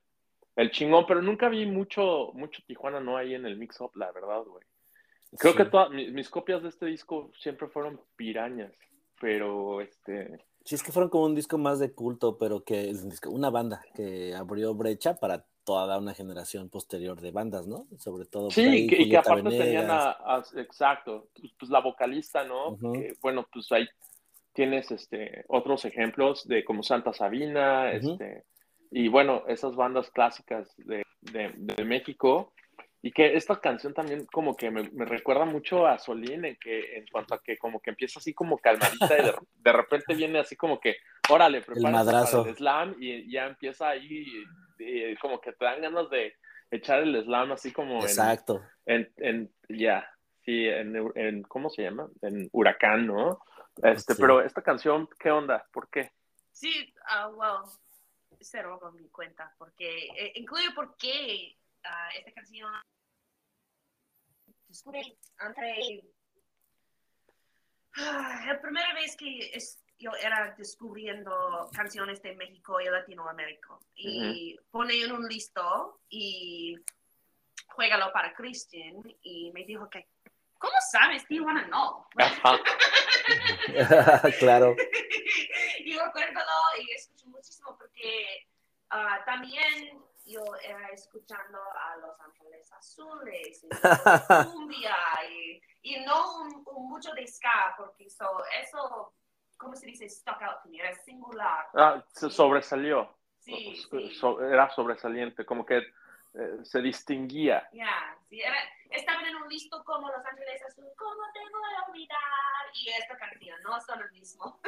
el chingón, pero nunca vi mucho, mucho Tijuana no ahí en el mix-up, la verdad, güey. Creo Sí. que todas mis, mis copias de este disco siempre fueron pirañas, pero este, Sí, es que fueron como un disco más de culto, pero que es un disco- una banda que abrió brecha para toda una generación posterior de bandas, ¿no? Sobre todo. Sí, ahí y que, y que aparte tenían Venegas. a, a- exacto, pues, pues, la vocalista, ¿no? Ujú. Que, bueno, pues ahí tienes este otros ejemplos de como Santa Sabina, Ujú. este, y bueno, esas bandas clásicas de, de- de México. Y que esta canción también como que me, me recuerda mucho a Solín en que en cuanto a que como que empieza así como calmadita y de, de repente viene así como que, órale, prepárate madrazo. para el slam y ya empieza ahí como que te dan ganas de echar el slam así como en, Exacto. en, en ya, sí, en, en, ¿cómo se llama? En Huracán, ¿no? Este, Sí. pero esta canción, ¿qué onda? ¿Por qué? Sí, ah, well, se roba mi cuenta, porque eh, incluye por qué ah, esta canción descubre entre Ah, La primera vez que es- yo era descubriendo canciones de México y Latinoamérica. Y pone en un listo y juégalo para Christian. Y me dijo que, ¿cómo sabes? Do you wanna know? Claro. y recuérdalo y escucho muchísimo porque ah, también yo era escuchando a Los Ángeles Azules, y cumbia y, y no un, un mucho de ska porque so- eso, ¿cómo se dice? Stuck out to me, era singular. Ah, se sobresalió. Sí, So- sí. so- era sobresaliente, como que eh, se distinguía. Ya, sí, era, estaban en un listo como Los Ángeles Azules, ¿cómo te voy a olvidar? Y esta canción, no son el mismo.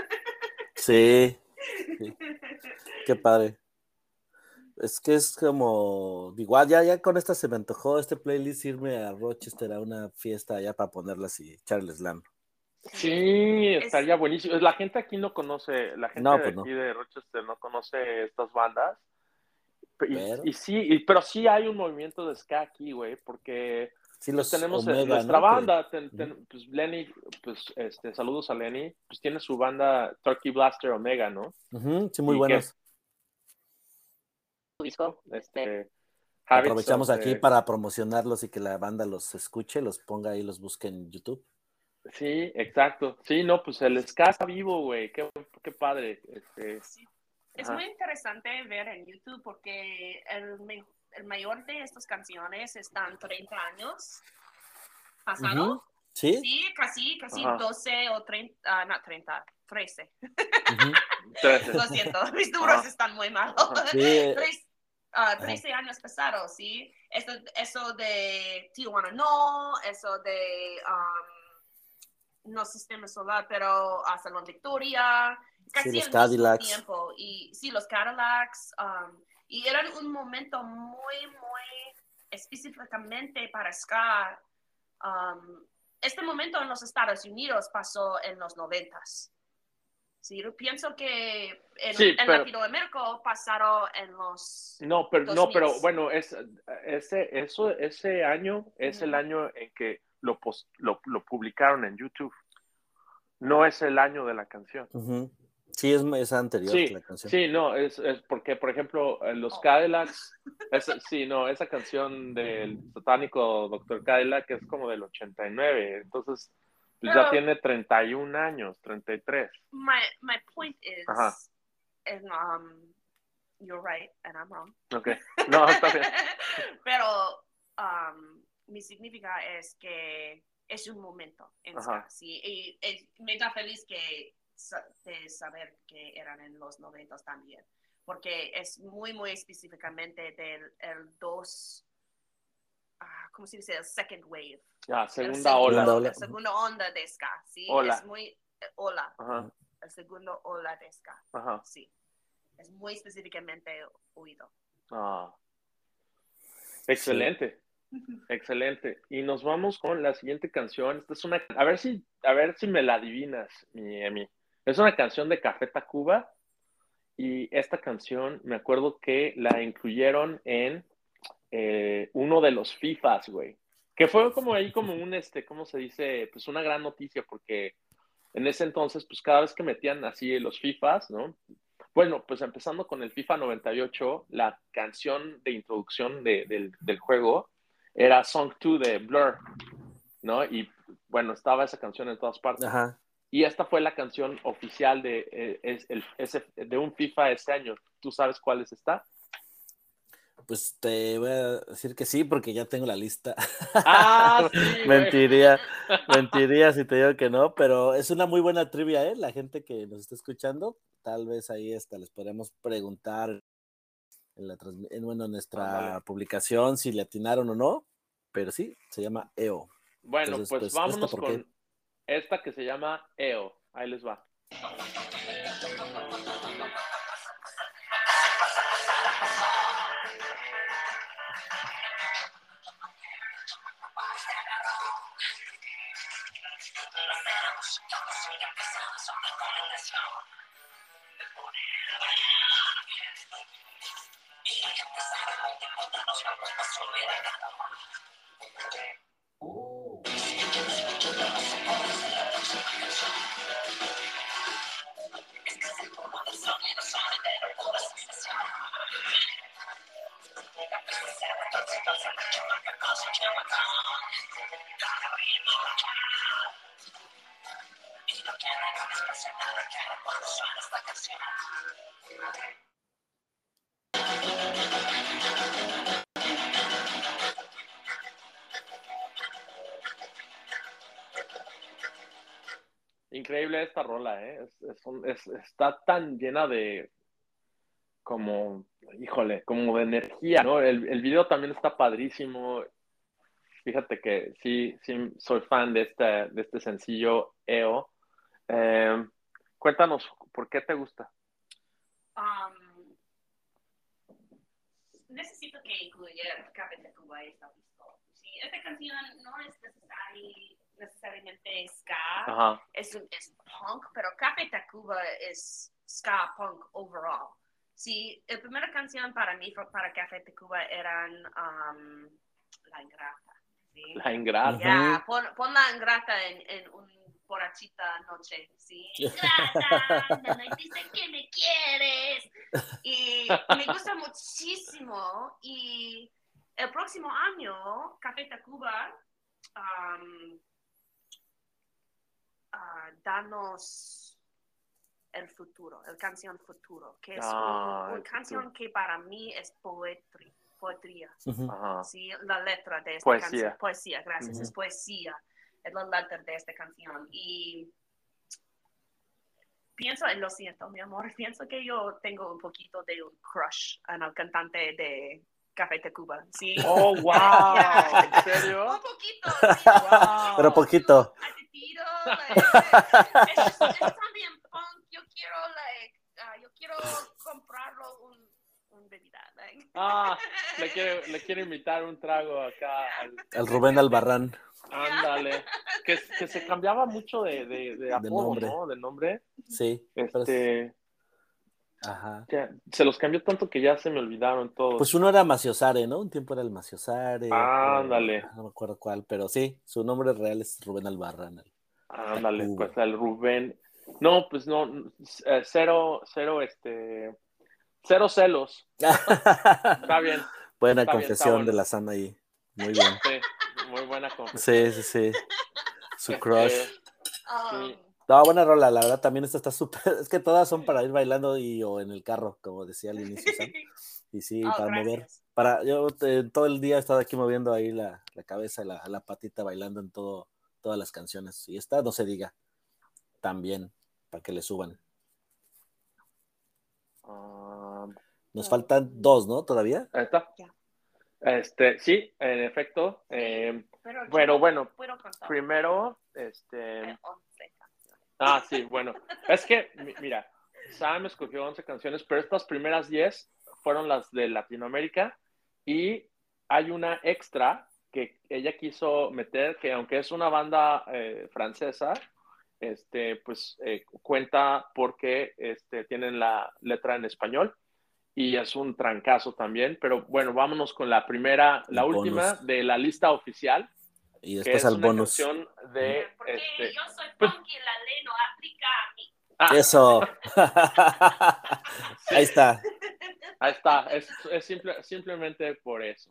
Sí, sí. Qué padre. Es que es como, igual ya, ya con esta se me antojó este playlist irme a Rochester a una fiesta allá para ponerlas y Charles Lamb. Sí, Es- estaría buenísimo. La gente aquí no conoce, la gente No, de pues no. aquí de Rochester no conoce estas bandas. Y, Pero- y sí, y- pero sí hay un movimiento de ska aquí, güey, porque Sí, pues los tenemos eh, Omega, nuestra banda, ten- ten- pues Lenny, pues este, saludos a Lenny, pues tiene su banda Turkey Blaster Omega, ¿no? Ujú, sí, muy ¿Y buenos. Su disco, este, Habits Aprovechamos of aquí the- para promocionarlos y que la banda los escuche, los ponga ahí, los busque en YouTube. Sí, exacto. Sí, no, pues el ska está vivo, güey, qué, qué padre. Este, Sí. Es Ajá. muy interesante ver en YouTube porque el, el mayor de estas canciones están 30 años pasado. Ujú, Sí, Sí, casi, casi Ajá. 12 o 30, ah, no, 30, 13. ujú, trece. Lo siento, mis números Ajá. están muy malos. Sí, Tres- ah, 13 años pasados, ¿sí? Eso, eso de Tijuana no, eso de um, no Sistema Solar, pero a Salón Victoria, casi Sí, los Cadillacs. tiempo. Y sí, los Cadillacs, um, y eran un momento muy, muy específicamente para ska. Um, este momento en los Estados Unidos pasó en los noventas. Sí, yo pienso que en, Sí, en pero- Latinoamérica pasaron en los... No, pero no, 2000. pero bueno, es ese eso ese año es el Ujú. año en que lo, pos- lo lo publicaron en YouTube. No es el año de la canción. ujú. Sí, es, es anterior Sí, que la canción. Sí, no, es, es porque, por ejemplo, los. Cadillacs, esa- sí, no, esa canción del satánico Dr. Cadillac es como del 89, entonces pues, ya tiene 31 años, 33. My, my point is, Ajá. and, um, you're right, and I'm wrong. Ok, no, está bien. Pero um, mi significa es que es un momento en Ajá. ska, sí, y, y me da feliz que de saber que eran en los noventas también, porque es muy, muy específicamente del el dos, ah, ¿cómo se dice? El second wave. Ya, El segunda segundo- ola. El segunda onda de ska, sí, Ola. es muy, eh, ola, Ajá, el segundo ola de ska, ajá. sí, es muy específicamente oído. Ah. Excelente. Excelente. Y nos vamos con la siguiente canción. Esta es una, a ver si, a ver si me la adivinas, mi Emi. Es una canción de Café Tacuba y esta canción me acuerdo que la incluyeron en eh, uno de los FIFAs, güey. Que fue como ahí como un, este, ¿cómo se dice? Pues una gran noticia porque en ese entonces, pues cada vez que metían así los FIFAs, ¿no? Bueno, pues empezando con el FIFA 98, la canción de introducción de- del, del juego era Song 2 de Blur, ¿no? Y bueno, estaba esa canción en todas partes. Ajá. Y esta fue la canción oficial de, eh, es- el- ese- de un FIFA este año. ¿Tú sabes cuál es esta? Pues te voy a decir que sí, porque ya tengo la lista. ¡Ah, sí! Mentiría, mentiría si te digo que no, pero es una muy buena trivia, ¿eh? La gente que nos está escuchando, tal vez ahí hasta les podríamos preguntar en, la en, bueno, en nuestra publicación si le atinaron o no, pero sí, se llama EO. Bueno, Entonces, pues, pues, ¿esta vámonos por qué? con esta que se llama EO. Ahí les va. Rola, ¿eh? Es- es es- está tan llena de, como, híjole, como de energía, ¿no? El, el video también está padrísimo. Fíjate que sí, sí, soy fan de este, de este sencillo EO. Eh, cuéntanos, ¿por qué te gusta? Um, necesito que incluya Café Cuba y listo. Sí, esta canción no es necesari- necesariamente ska, Ajá, es, un- es punk, pero Café Tacuba es ska punk overall. Sí, la primera canción para mí, fue- para Café Tacuba, eran um, La Ingrata. ¿sí? la ingrata. Ya, pon, pon La Ingrata en, en un borrachita noche, ¿sí? Ingrata, me dices que me quieres. Y me gusta muchísimo. Y el próximo año, Café Tacuba um, ah, danos el futuro, el canción futuro, que es un- Ah, una canción que para mí es poetry, poetría. Sí, la letra de esta Poesía. canción. Poesía, gracias, Ujú. es poesía. Es la letra de esta canción. Y pienso, lo siento, mi amor, pienso que yo tengo un poquito de un crush en el cantante de Café Tacuba, ¿sí? Oh, wow. ¿en serio? Un poquito, sí. Wow. Pero poquito. Tiro, like, es, es también punk. Yo quiero, like, ah, yo quiero comprarlo un, un bebida, like. Ah, le quiero, le quiero invitar un trago acá al, El Rubén Albarrán. Ándale. Que, que se cambiaba mucho de, de, de apodo, nombre. ¿no? De nombre. Sí. pero es- Este, Ajá. ya, se los cambió tanto que ya se me olvidaron todos. Pues uno era Maciosare, ¿no? Un tiempo era el Maciosare. Ándale. otro- No me acuerdo cuál, pero sí, su nombre real es Rubén Albarrán. Ándale, pues el Rubén. No, pues no, eh, cero, cero, este, cero celos. Está bien, Buena Está confesión bueno. de la sana ahí. Muy bien. sí, muy buena confesión. Sí, sí, sí. Su crush. Este, Um, Sí. No, buena rola, la verdad también esta está súper. Es que todas son para ir bailando y o en el carro, como decía al inicio, Sam. Y sí, oh, para mover. Para, yo eh, todo el día he estado aquí moviendo ahí la, la cabeza, la, la patita, bailando en todo, todas las canciones. Y esta no se diga. También, para que le suban. ah, Nos faltan dos, ¿no? ¿Todavía? ahí está. Ya. Este, sí, en efecto. eh, Pero bueno, primero, este, Eh, canciones. Ah, sí, bueno. Es que, mi- mira, Sam escogió 11 canciones, pero estas primeras 10 fueron las de Latinoamérica y hay una extra que ella quiso meter, que aunque es una banda eh, francesa, este, pues eh, cuenta porque este, tienen la letra en español y es un trancazo también, pero bueno, vámonos con la primera, la última de la lista oficial, Y que después es al una bonus. canción de... Porque Este, yo soy pues- punk y la ley no aplica a mí. ah, Eso. Ahí está. Ahí está, es, es simple- simplemente por eso.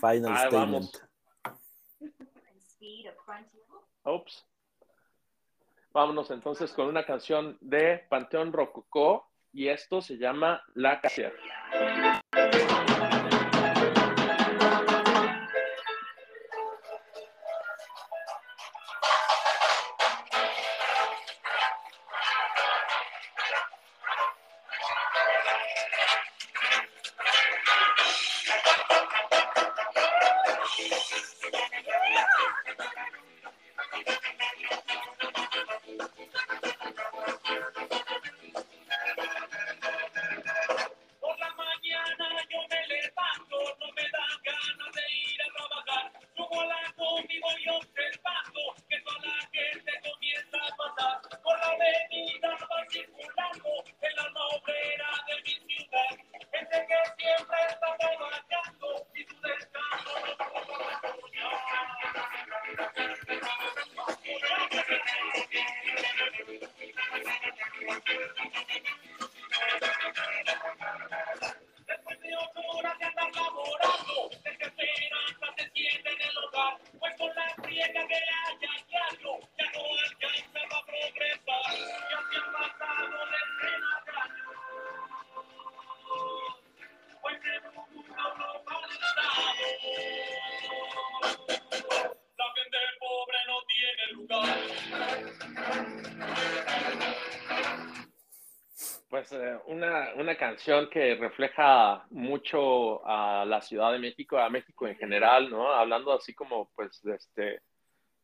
Final Ahí statement. vamos. Ups. Vámonos entonces con una canción de Panteón Rococó y esto se llama La Casia. Canción que refleja mucho a la Ciudad de México, a México en general, ¿no? Hablando así como, pues, de este,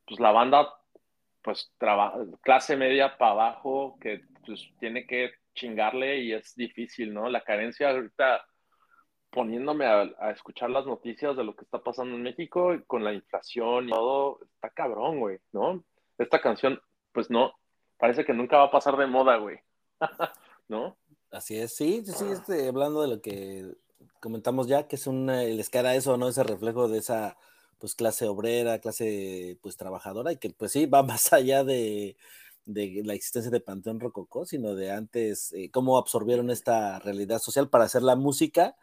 pues la banda, pues, traba- clase media para abajo, que pues tiene que chingarle y es difícil, ¿no? La carencia ahorita poniéndome a, escuchar las noticias de lo que está pasando en México con la inflación y todo, está cabrón, güey, ¿no? Esta canción, pues no, parece que nunca va a pasar de moda, güey, ¿no? Así es, sí, sí, este, hablando de lo que comentamos ya, que es un, eh, les queda eso, ¿no? Ese reflejo de esa, pues, clase obrera, clase, pues, trabajadora, y que, pues, sí, va más allá de, de la existencia de Panteón Rococó, sino de antes, eh, cómo absorbieron esta realidad social para hacer la música,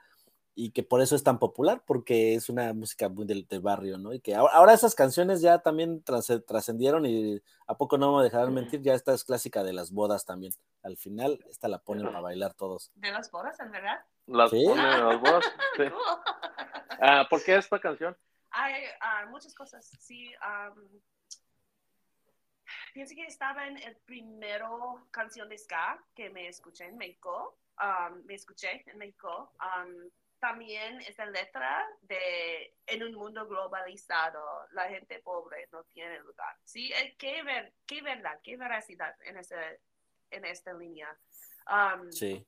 y que por eso es tan popular, porque es una música muy del, del barrio, ¿no? Y que ahora, ahora esas canciones ya también trasce- trascendieron y a poco no me dejarán mentir, ya esta es clásica de las bodas también. Al final, esta la ponen para bailar todos. De las bodas, en verdad. Las Sí. ponen en las bodas, sí. Ah, ¿Por qué esta canción? Hay ah, muchas cosas. Sí, am, pienso que estaba en el primero canción de ska que me escuché en México. Me escuché en México. También esta letra de en un mundo globalizado, la gente pobre no tiene lugar. Sí, Eh, qué, ver, qué verdad, qué veracidad en, ese, en esta línea. Am, Sí.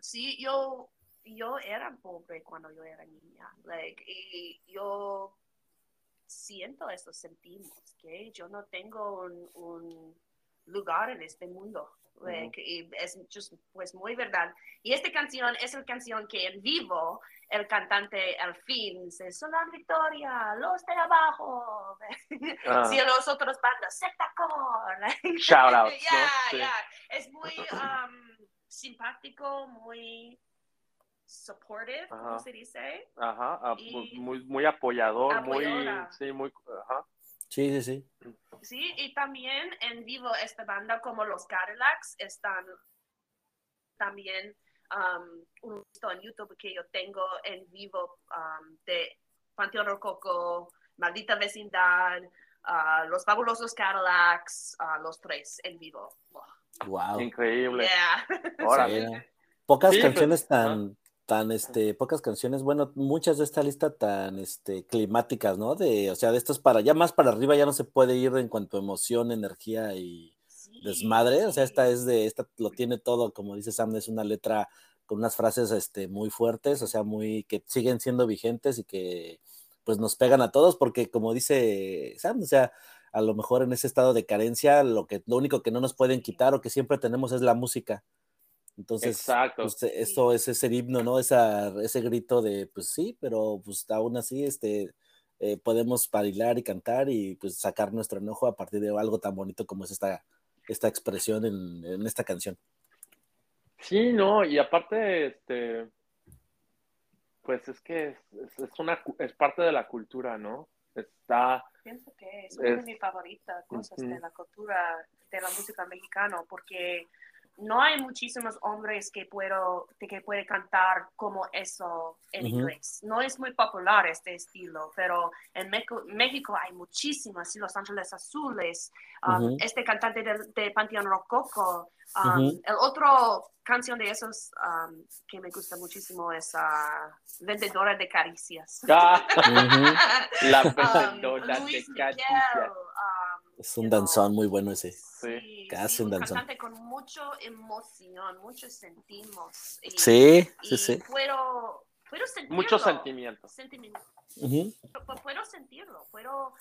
sí, yo, yo era pobre cuando yo era niña, like, y yo siento eso, sentimos, que yo no tengo un, un lugar en este mundo, like, y es just, pues muy verdad. Y esta canción es la canción que en vivo el cantante al fin dice, Solar Victoria, los de abajo, Ah, si los otros bandas, Sectacore, Shout outs, ¿no? Yeah, Sí. yeah. Es muy um, simpático, muy supportive, ¿cómo se dice? Ajá, Y- muy, muy apoyador, Apoyadora. muy, sí, muy, ajá. Sí, sí, sí. Sí, y también en vivo esta banda como los Cadillacs están también um, un visto en YouTube que yo tengo en vivo um, de Panteón Rococo, Maldita Vecindad, ah, Los Fabulosos Cadillacs, ah, los tres en vivo. Wow. Wow. Increíble. Yeah. ¿no? Pocas Sí, pues, canciones ajá. tan, tan, este, pocas canciones, bueno, muchas de esta lista tan, este, climáticas, ¿no? De, o sea, de estas para, ya más para arriba ya no se puede ir en cuanto a emoción, energía y Sí. desmadre, o sea, esta es de, esta lo tiene todo, como dice Sam, es una letra con unas frases, este, muy fuertes, o sea, muy, que siguen siendo vigentes y que, pues, nos pegan a todos, porque como dice Sam, o sea, a lo mejor en ese estado de carencia, lo que, lo único que no nos pueden quitar o que siempre tenemos es la música. Entonces, Exacto. pues, eso es ese himno, ¿no? Esa, ese grito de, pues sí, pero pues aún así, este, eh, podemos bailar y cantar y pues sacar nuestro enojo a partir de algo tan bonito como es esta, esta expresión en, en esta canción. Sí, no, y aparte, este, pues es que es, es- es una, es parte de la cultura, ¿no? Está, Pienso que es una de mis favoritas cosas Ujú. de la cultura de la música mexicana porque no hay muchísimos hombres que puedo que puede cantar como eso en inglés. No es muy popular este estilo, pero en Meco- México hay muchísimas, sí, Los Ángeles Azules, um, este cantante de, de Panteón Rococo, um, el otro canción de esos um, que me gusta muchísimo es ah, Vendedora de Caricias. ah, la Um, vendedora de Miguel, caricias. Es un danzón muy bueno ese. Sí, Casi sí, un danzón. cantante con mucho emoción, mucho sentimos. Y, Sí, sí, y sí. Puedo, puedo sentirlo. Mucho sentimiento. Sentimiento. Ujú. Pu- Puedo sentirlo, puedo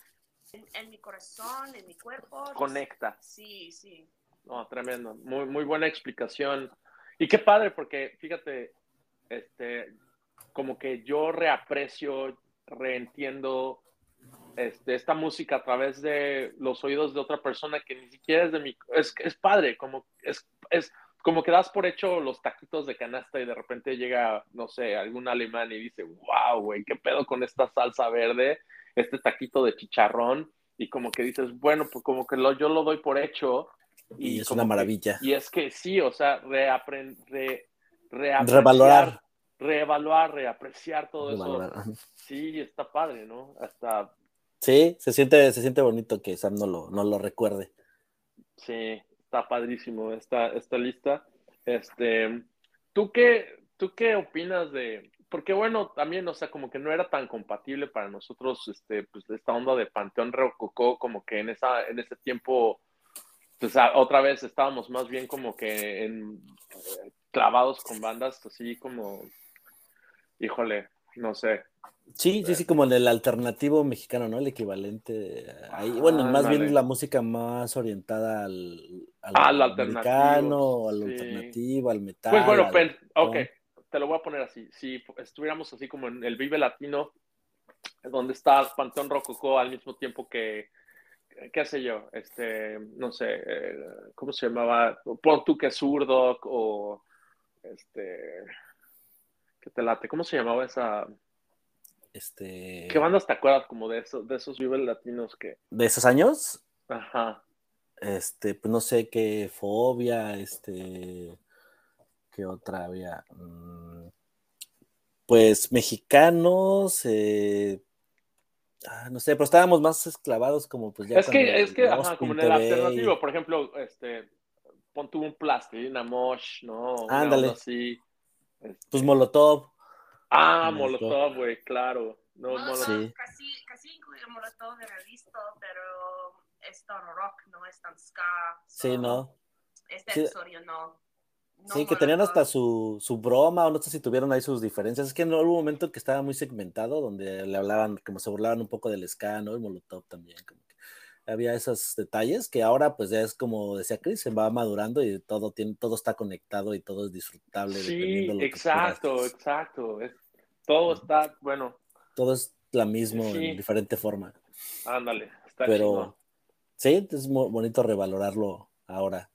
en, en mi corazón, en mi cuerpo. Conecta. Sí, sí. No, tremendo. Muy, muy buena explicación. Y qué padre, porque fíjate, este, como que yo reaprecio, reentiendo este, esta música a través de los oídos de otra persona que ni siquiera es de mi... Es, es padre, como, es, es como que das por hecho los taquitos de canasta y de repente llega, no sé, algún alemán y dice, wow, güey, qué pedo con esta salsa verde, este taquito de chicharrón, y como que dices, bueno, pues como que lo, yo lo doy por hecho. Y es una que- maravilla. y es que sí, o sea, reapren, re, Revalorar. reevaluar, reapreciar todo eso. Sí, está padre, ¿no? Hasta, Sí, se siente, se siente bonito que Sam no lo, no lo recuerde. sí, está padrísimo esta, esta lista. Este, ¿tú qué, ¿tú qué opinas de...? Porque bueno, también, o sea, como que no era tan compatible para nosotros, este, pues, esta onda de Panteón Rococó, como que en, esa, en ese tiempo, pues otra vez estábamos más bien como que en, eh, clavados con bandas así como, híjole, no sé. Sí, sí, sí, como en el alternativo mexicano, ¿no? El equivalente ahí. Bueno, más Ándale. bien la música más orientada al, al Al alternativo, al sí. alternativo, al metal. Pues bueno, al pen- ok, te lo voy a poner así. Si estuviéramos así como en el Vive Latino, donde está Panteón Rococó al mismo tiempo que, qué sé yo, este, no sé, ¿cómo se llamaba? Pon tú que zurdo o este, ¿qué te late? ¿Cómo se llamaba esa? Este, ¿Qué bandas te acuerdas como de esos, de esos Latinos que, de esos años, ajá, este, pues no sé qué fobia, este, qué otra había. Mm, Pues mexicanos, eh, ah, no sé, pero estábamos más esclavados como pues ya es que, es que, ajá, como en el y- alternativo, por ejemplo, este, pon tú un plastilina mosh, ¿no? Ándale. así. este, Pues Molotov. Ah, Molotov. Molotov, güey, claro. No, Molotov, Molotov. Sí. casi, casi incluye Molotov en el listo, pero es tan rock, no es tan ska. Sí, ¿no? Este Sí. episodio no. no Sí, que tenían hasta su, su broma, o no sé si tuvieron ahí sus diferencias. Es que no hubo un momento que estaba muy segmentado, donde le hablaban, como se burlaban un poco del ska, ¿no? El Molotov también, como había esos detalles que ahora, pues ya es como decía Chris, se va madurando y todo tiene, todo está conectado y todo es disfrutable. Sí, dependiendo lo que exacto, quieras. exacto. Es- todo está, bueno, Todo es la misma Sí. en diferente forma. ándale, está Pero sí, es muy bonito revalorarlo ahora.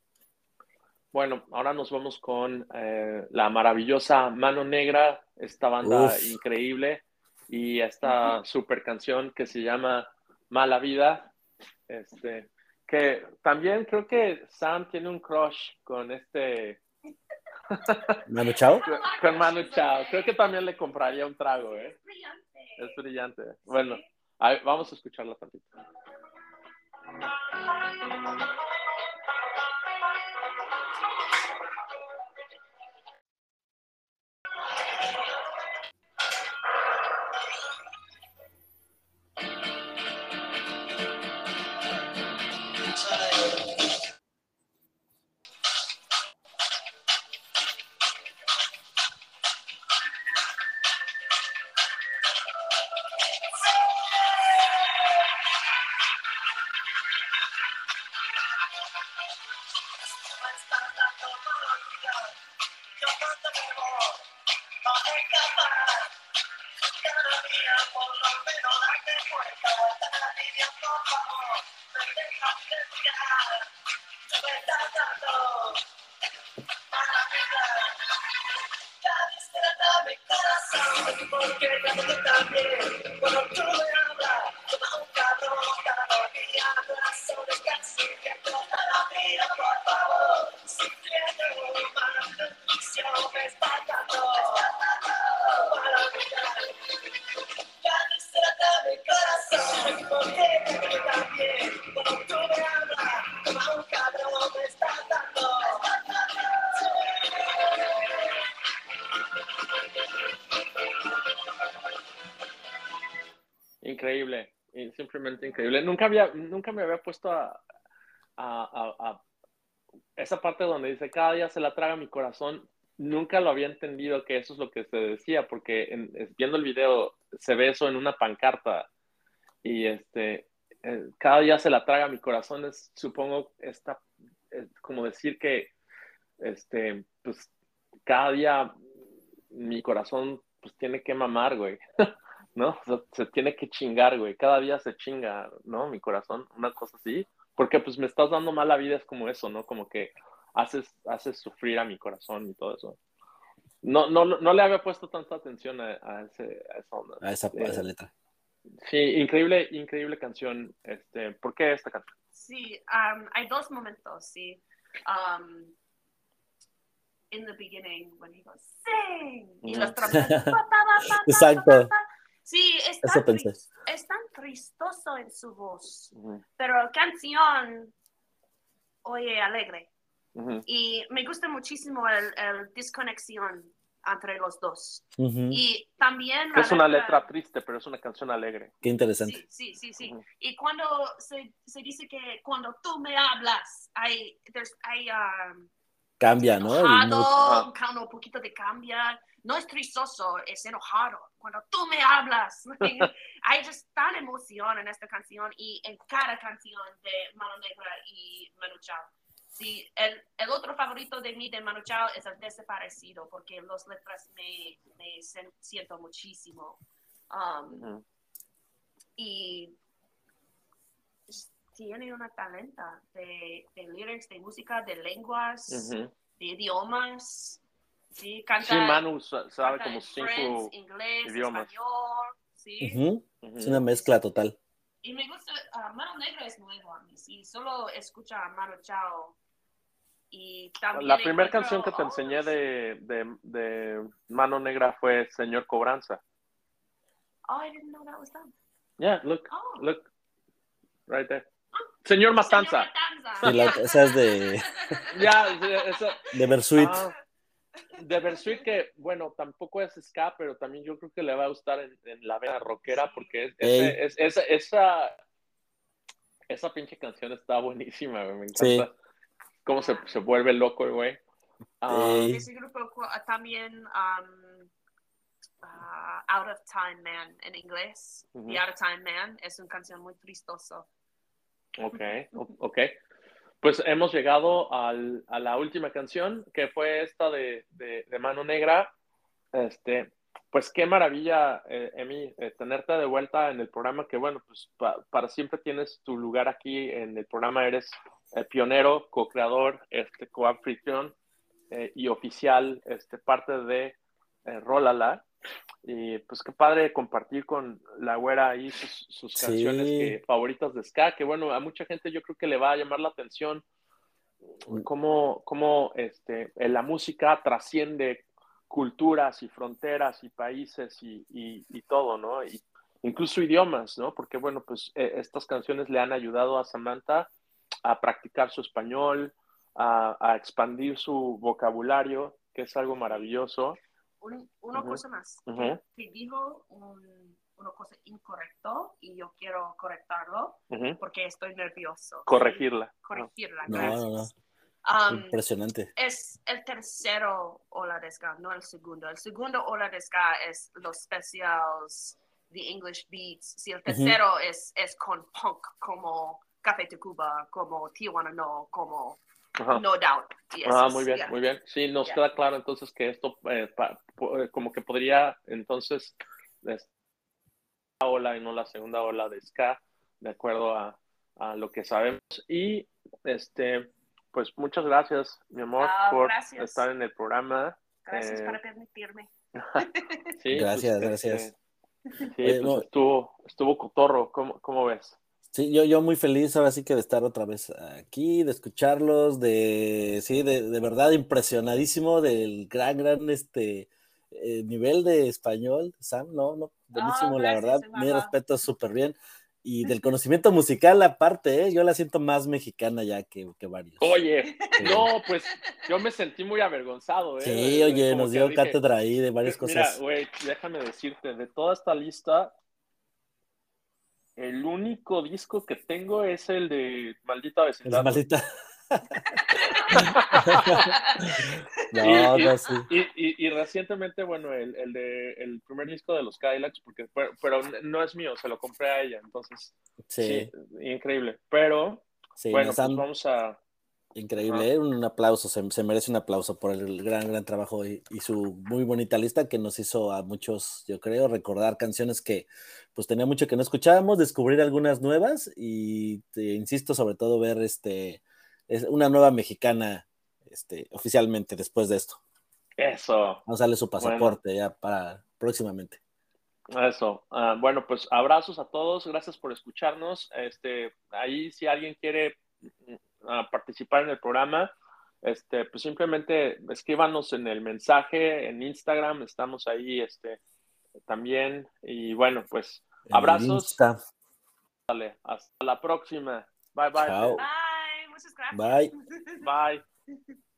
Bueno, ahora nos vamos con eh, la maravillosa Mano Negra, esta banda Uf. increíble y esta super canción que se llama Mala Vida. Este, que también creo que Sam tiene un crush con este, Manu Chao. con Manu Chao. Creo que también le compraría un trago, ¿eh? Brillante. Es brillante. Bueno, ahí- vamos a escucharla tantito. Simplemente increíble. Nunca había, nunca me había puesto a, a, a, a esa parte donde dice cada día se la traga mi corazón. Nunca lo había entendido que eso es lo que se decía, porque en, viendo el video se ve eso en una pancarta y este eh, cada día se la traga mi corazón es supongo esta es como decir que este pues cada día mi corazón pues tiene que mamar, güey. ¿no? O sea, se tiene que chingar, güey. Cada día se chinga, ¿no? Mi corazón, una cosa así. Porque pues me estás dando mala vida, es como eso, ¿no? Como que haces, haces sufrir a mi corazón y todo eso. No, no, no le había puesto tanta atención a, a ese, a esa onda. A esa, a esa Eh, letra. Sí, increíble, increíble canción. Este, ¿Por qué esta canción? Sí, um, hay dos momentos, sí. Um, in the beginning, when he goes, sing, y los trompetas, pa, pa, pa, pa, Exacto. Sí, es Eso tan, es tan tristoso en su voz, Ujú. pero canción, oye, alegre. Ujú. Y me gusta muchísimo el, el desconexión entre los dos. Ujú, Y también... Es una letra triste, pero es una canción alegre. Qué interesante. Sí, sí, sí, sí. Ujú. Y cuando se, se dice que cuando tú me hablas, hay, hay um, Cambia, ¿no? El ca- un poquito de cambia. No es tristoso, es enojado. Cuando tú me hablas, hay just tan emoción en esta canción y en cada canción de Mano Negra y Manu Chao. Sí, el, el otro favorito de mí de Manu Chao es el desaparecido, porque las letras me, me siento muchísimo. Um, y tiene una talenta de, de lyrics, de música, de lenguas, de idiomas. Sí, canta, Sí, Manu sa- sabe como cinco French, inglés, idiomas. español. Sí. Ujú, Ujú. Es una mezcla total. Y me gusta, ah, Mano Negra es nuevo a mí, sí, solo escucha a Mano Chao. Y también La primera canción que te oh, enseñé de, de, de Mano Negra fue Señor Cobranza. Oh, I didn't know that was them. Yeah, look, Oh. look, right there. Señor Matanza. Señor Matanza. Sí, la- esa es de, Ya, esa, de Bersuit. ah, de Bersuit que, bueno, tampoco es ska, pero también yo creo que le va a gustar en, en la vena rockera porque es, ese- es- esa, esa, esa pinche canción está buenísima, güey, me encanta. Sí. Cómo se, se vuelve loco el güey. Ah. Ese grupo ah, también um, ah, Out of Time Man en inglés. Ujú. The Out of Time Man es una canción muy tristoso. Ok, ok. Pues hemos llegado al- a la última canción, que fue esta de, Mano Negra. Este, pues qué maravilla, eh, Emi, eh, tenerte de vuelta en el programa, que bueno, pues pa- para siempre tienes tu lugar aquí en el programa, eres eh, pionero, co-creador, este, co-anfitrión eh, y oficial, este, parte de Rolala. Y pues qué padre compartir con la güera ahí sus, sus Sí. canciones que- favoritas de ska, que bueno, a mucha gente yo creo que le va a llamar la atención cómo, cómo este, la música trasciende culturas y fronteras y países y, y- y todo, ¿no? Y incluso idiomas, ¿no? Porque bueno, pues eh, estas canciones le han ayudado a Samantha a practicar su español, a, a expandir su vocabulario, que es algo maravilloso. Un- una Ujú. cosa más. Ujú. Te dijo un- una cosa incorrecto y yo quiero correctarlo Ujú. porque estoy nervioso. Corregirla. Corregirla. No, gracias. no, no. Um, Impresionante. es el tercero ola de ska, no el segundo. El segundo ola de ska es los specials, the English beats. Si el tercero es, es con punk, como Café de Cuba, como Tijuana No, como Ajá. No Doubt. Ah, muy bien, yeah. muy bien. Sí, nos queda claro entonces que esto eh, pa- eh, como que podría entonces es- la ola y no la segunda ola de ska, de acuerdo a, a lo que sabemos. Y este, pues muchas gracias, mi amor, Ah, por gracias. estar en el programa. Gracias Eh, por permitirme. Sí, Gracias, pues, gracias. este, sí, Oye, pues, no. estuvo, estuvo cotorro, ¿cómo, cómo ves? Sí, yo, yo muy feliz ahora sí que de estar otra vez aquí, de escucharlos, de, sí, de, de verdad impresionadísimo del gran, gran, este, eh, nivel de español, Sam, no, no, buenísimo, la gracias, verdad, mi respeto, súper bien, y del conocimiento musical aparte, ¿eh? yo la siento más mexicana ya que, que varios. Oye, Sí. no, pues yo me sentí muy avergonzado, ¿eh? Sí, De- oye, como nos dio dije, cátedra ahí de varias Mira, cosas. güey, déjame decirte, de toda esta lista, el único disco que tengo es el de Maldita Es Vecindad. maldita. Y- No, y- no, sí. Y, y- y recientemente, bueno, el, el de el primer disco de los Cadillacs, porque, pero, pero no es mío, se lo compré a ella, entonces, sí, Sí, increíble. Pero, sí, bueno, pues han- vamos a... Increíble, ¿eh? un aplauso, se, se merece un aplauso por el gran, gran trabajo y, y su muy bonita lista que nos hizo a muchos, yo creo, recordar canciones que pues tenía mucho que no escuchábamos, descubrir algunas nuevas y te insisto sobre todo ver este es una nueva mexicana este, oficialmente después de esto. Eso, Vamos a darle su pasaporte ya para próximamente. eso. Ah, bueno, pues abrazos a todos, gracias por escucharnos. Este, ahí si alguien quiere ah, participar en el programa, este, pues simplemente escríbanos en el mensaje en Instagram, estamos ahí, este, también. Y bueno, pues Abrazos. Insta. dale, hasta la próxima. Bye bye. Chao. Bye, muchas gracias. Bye. Bye.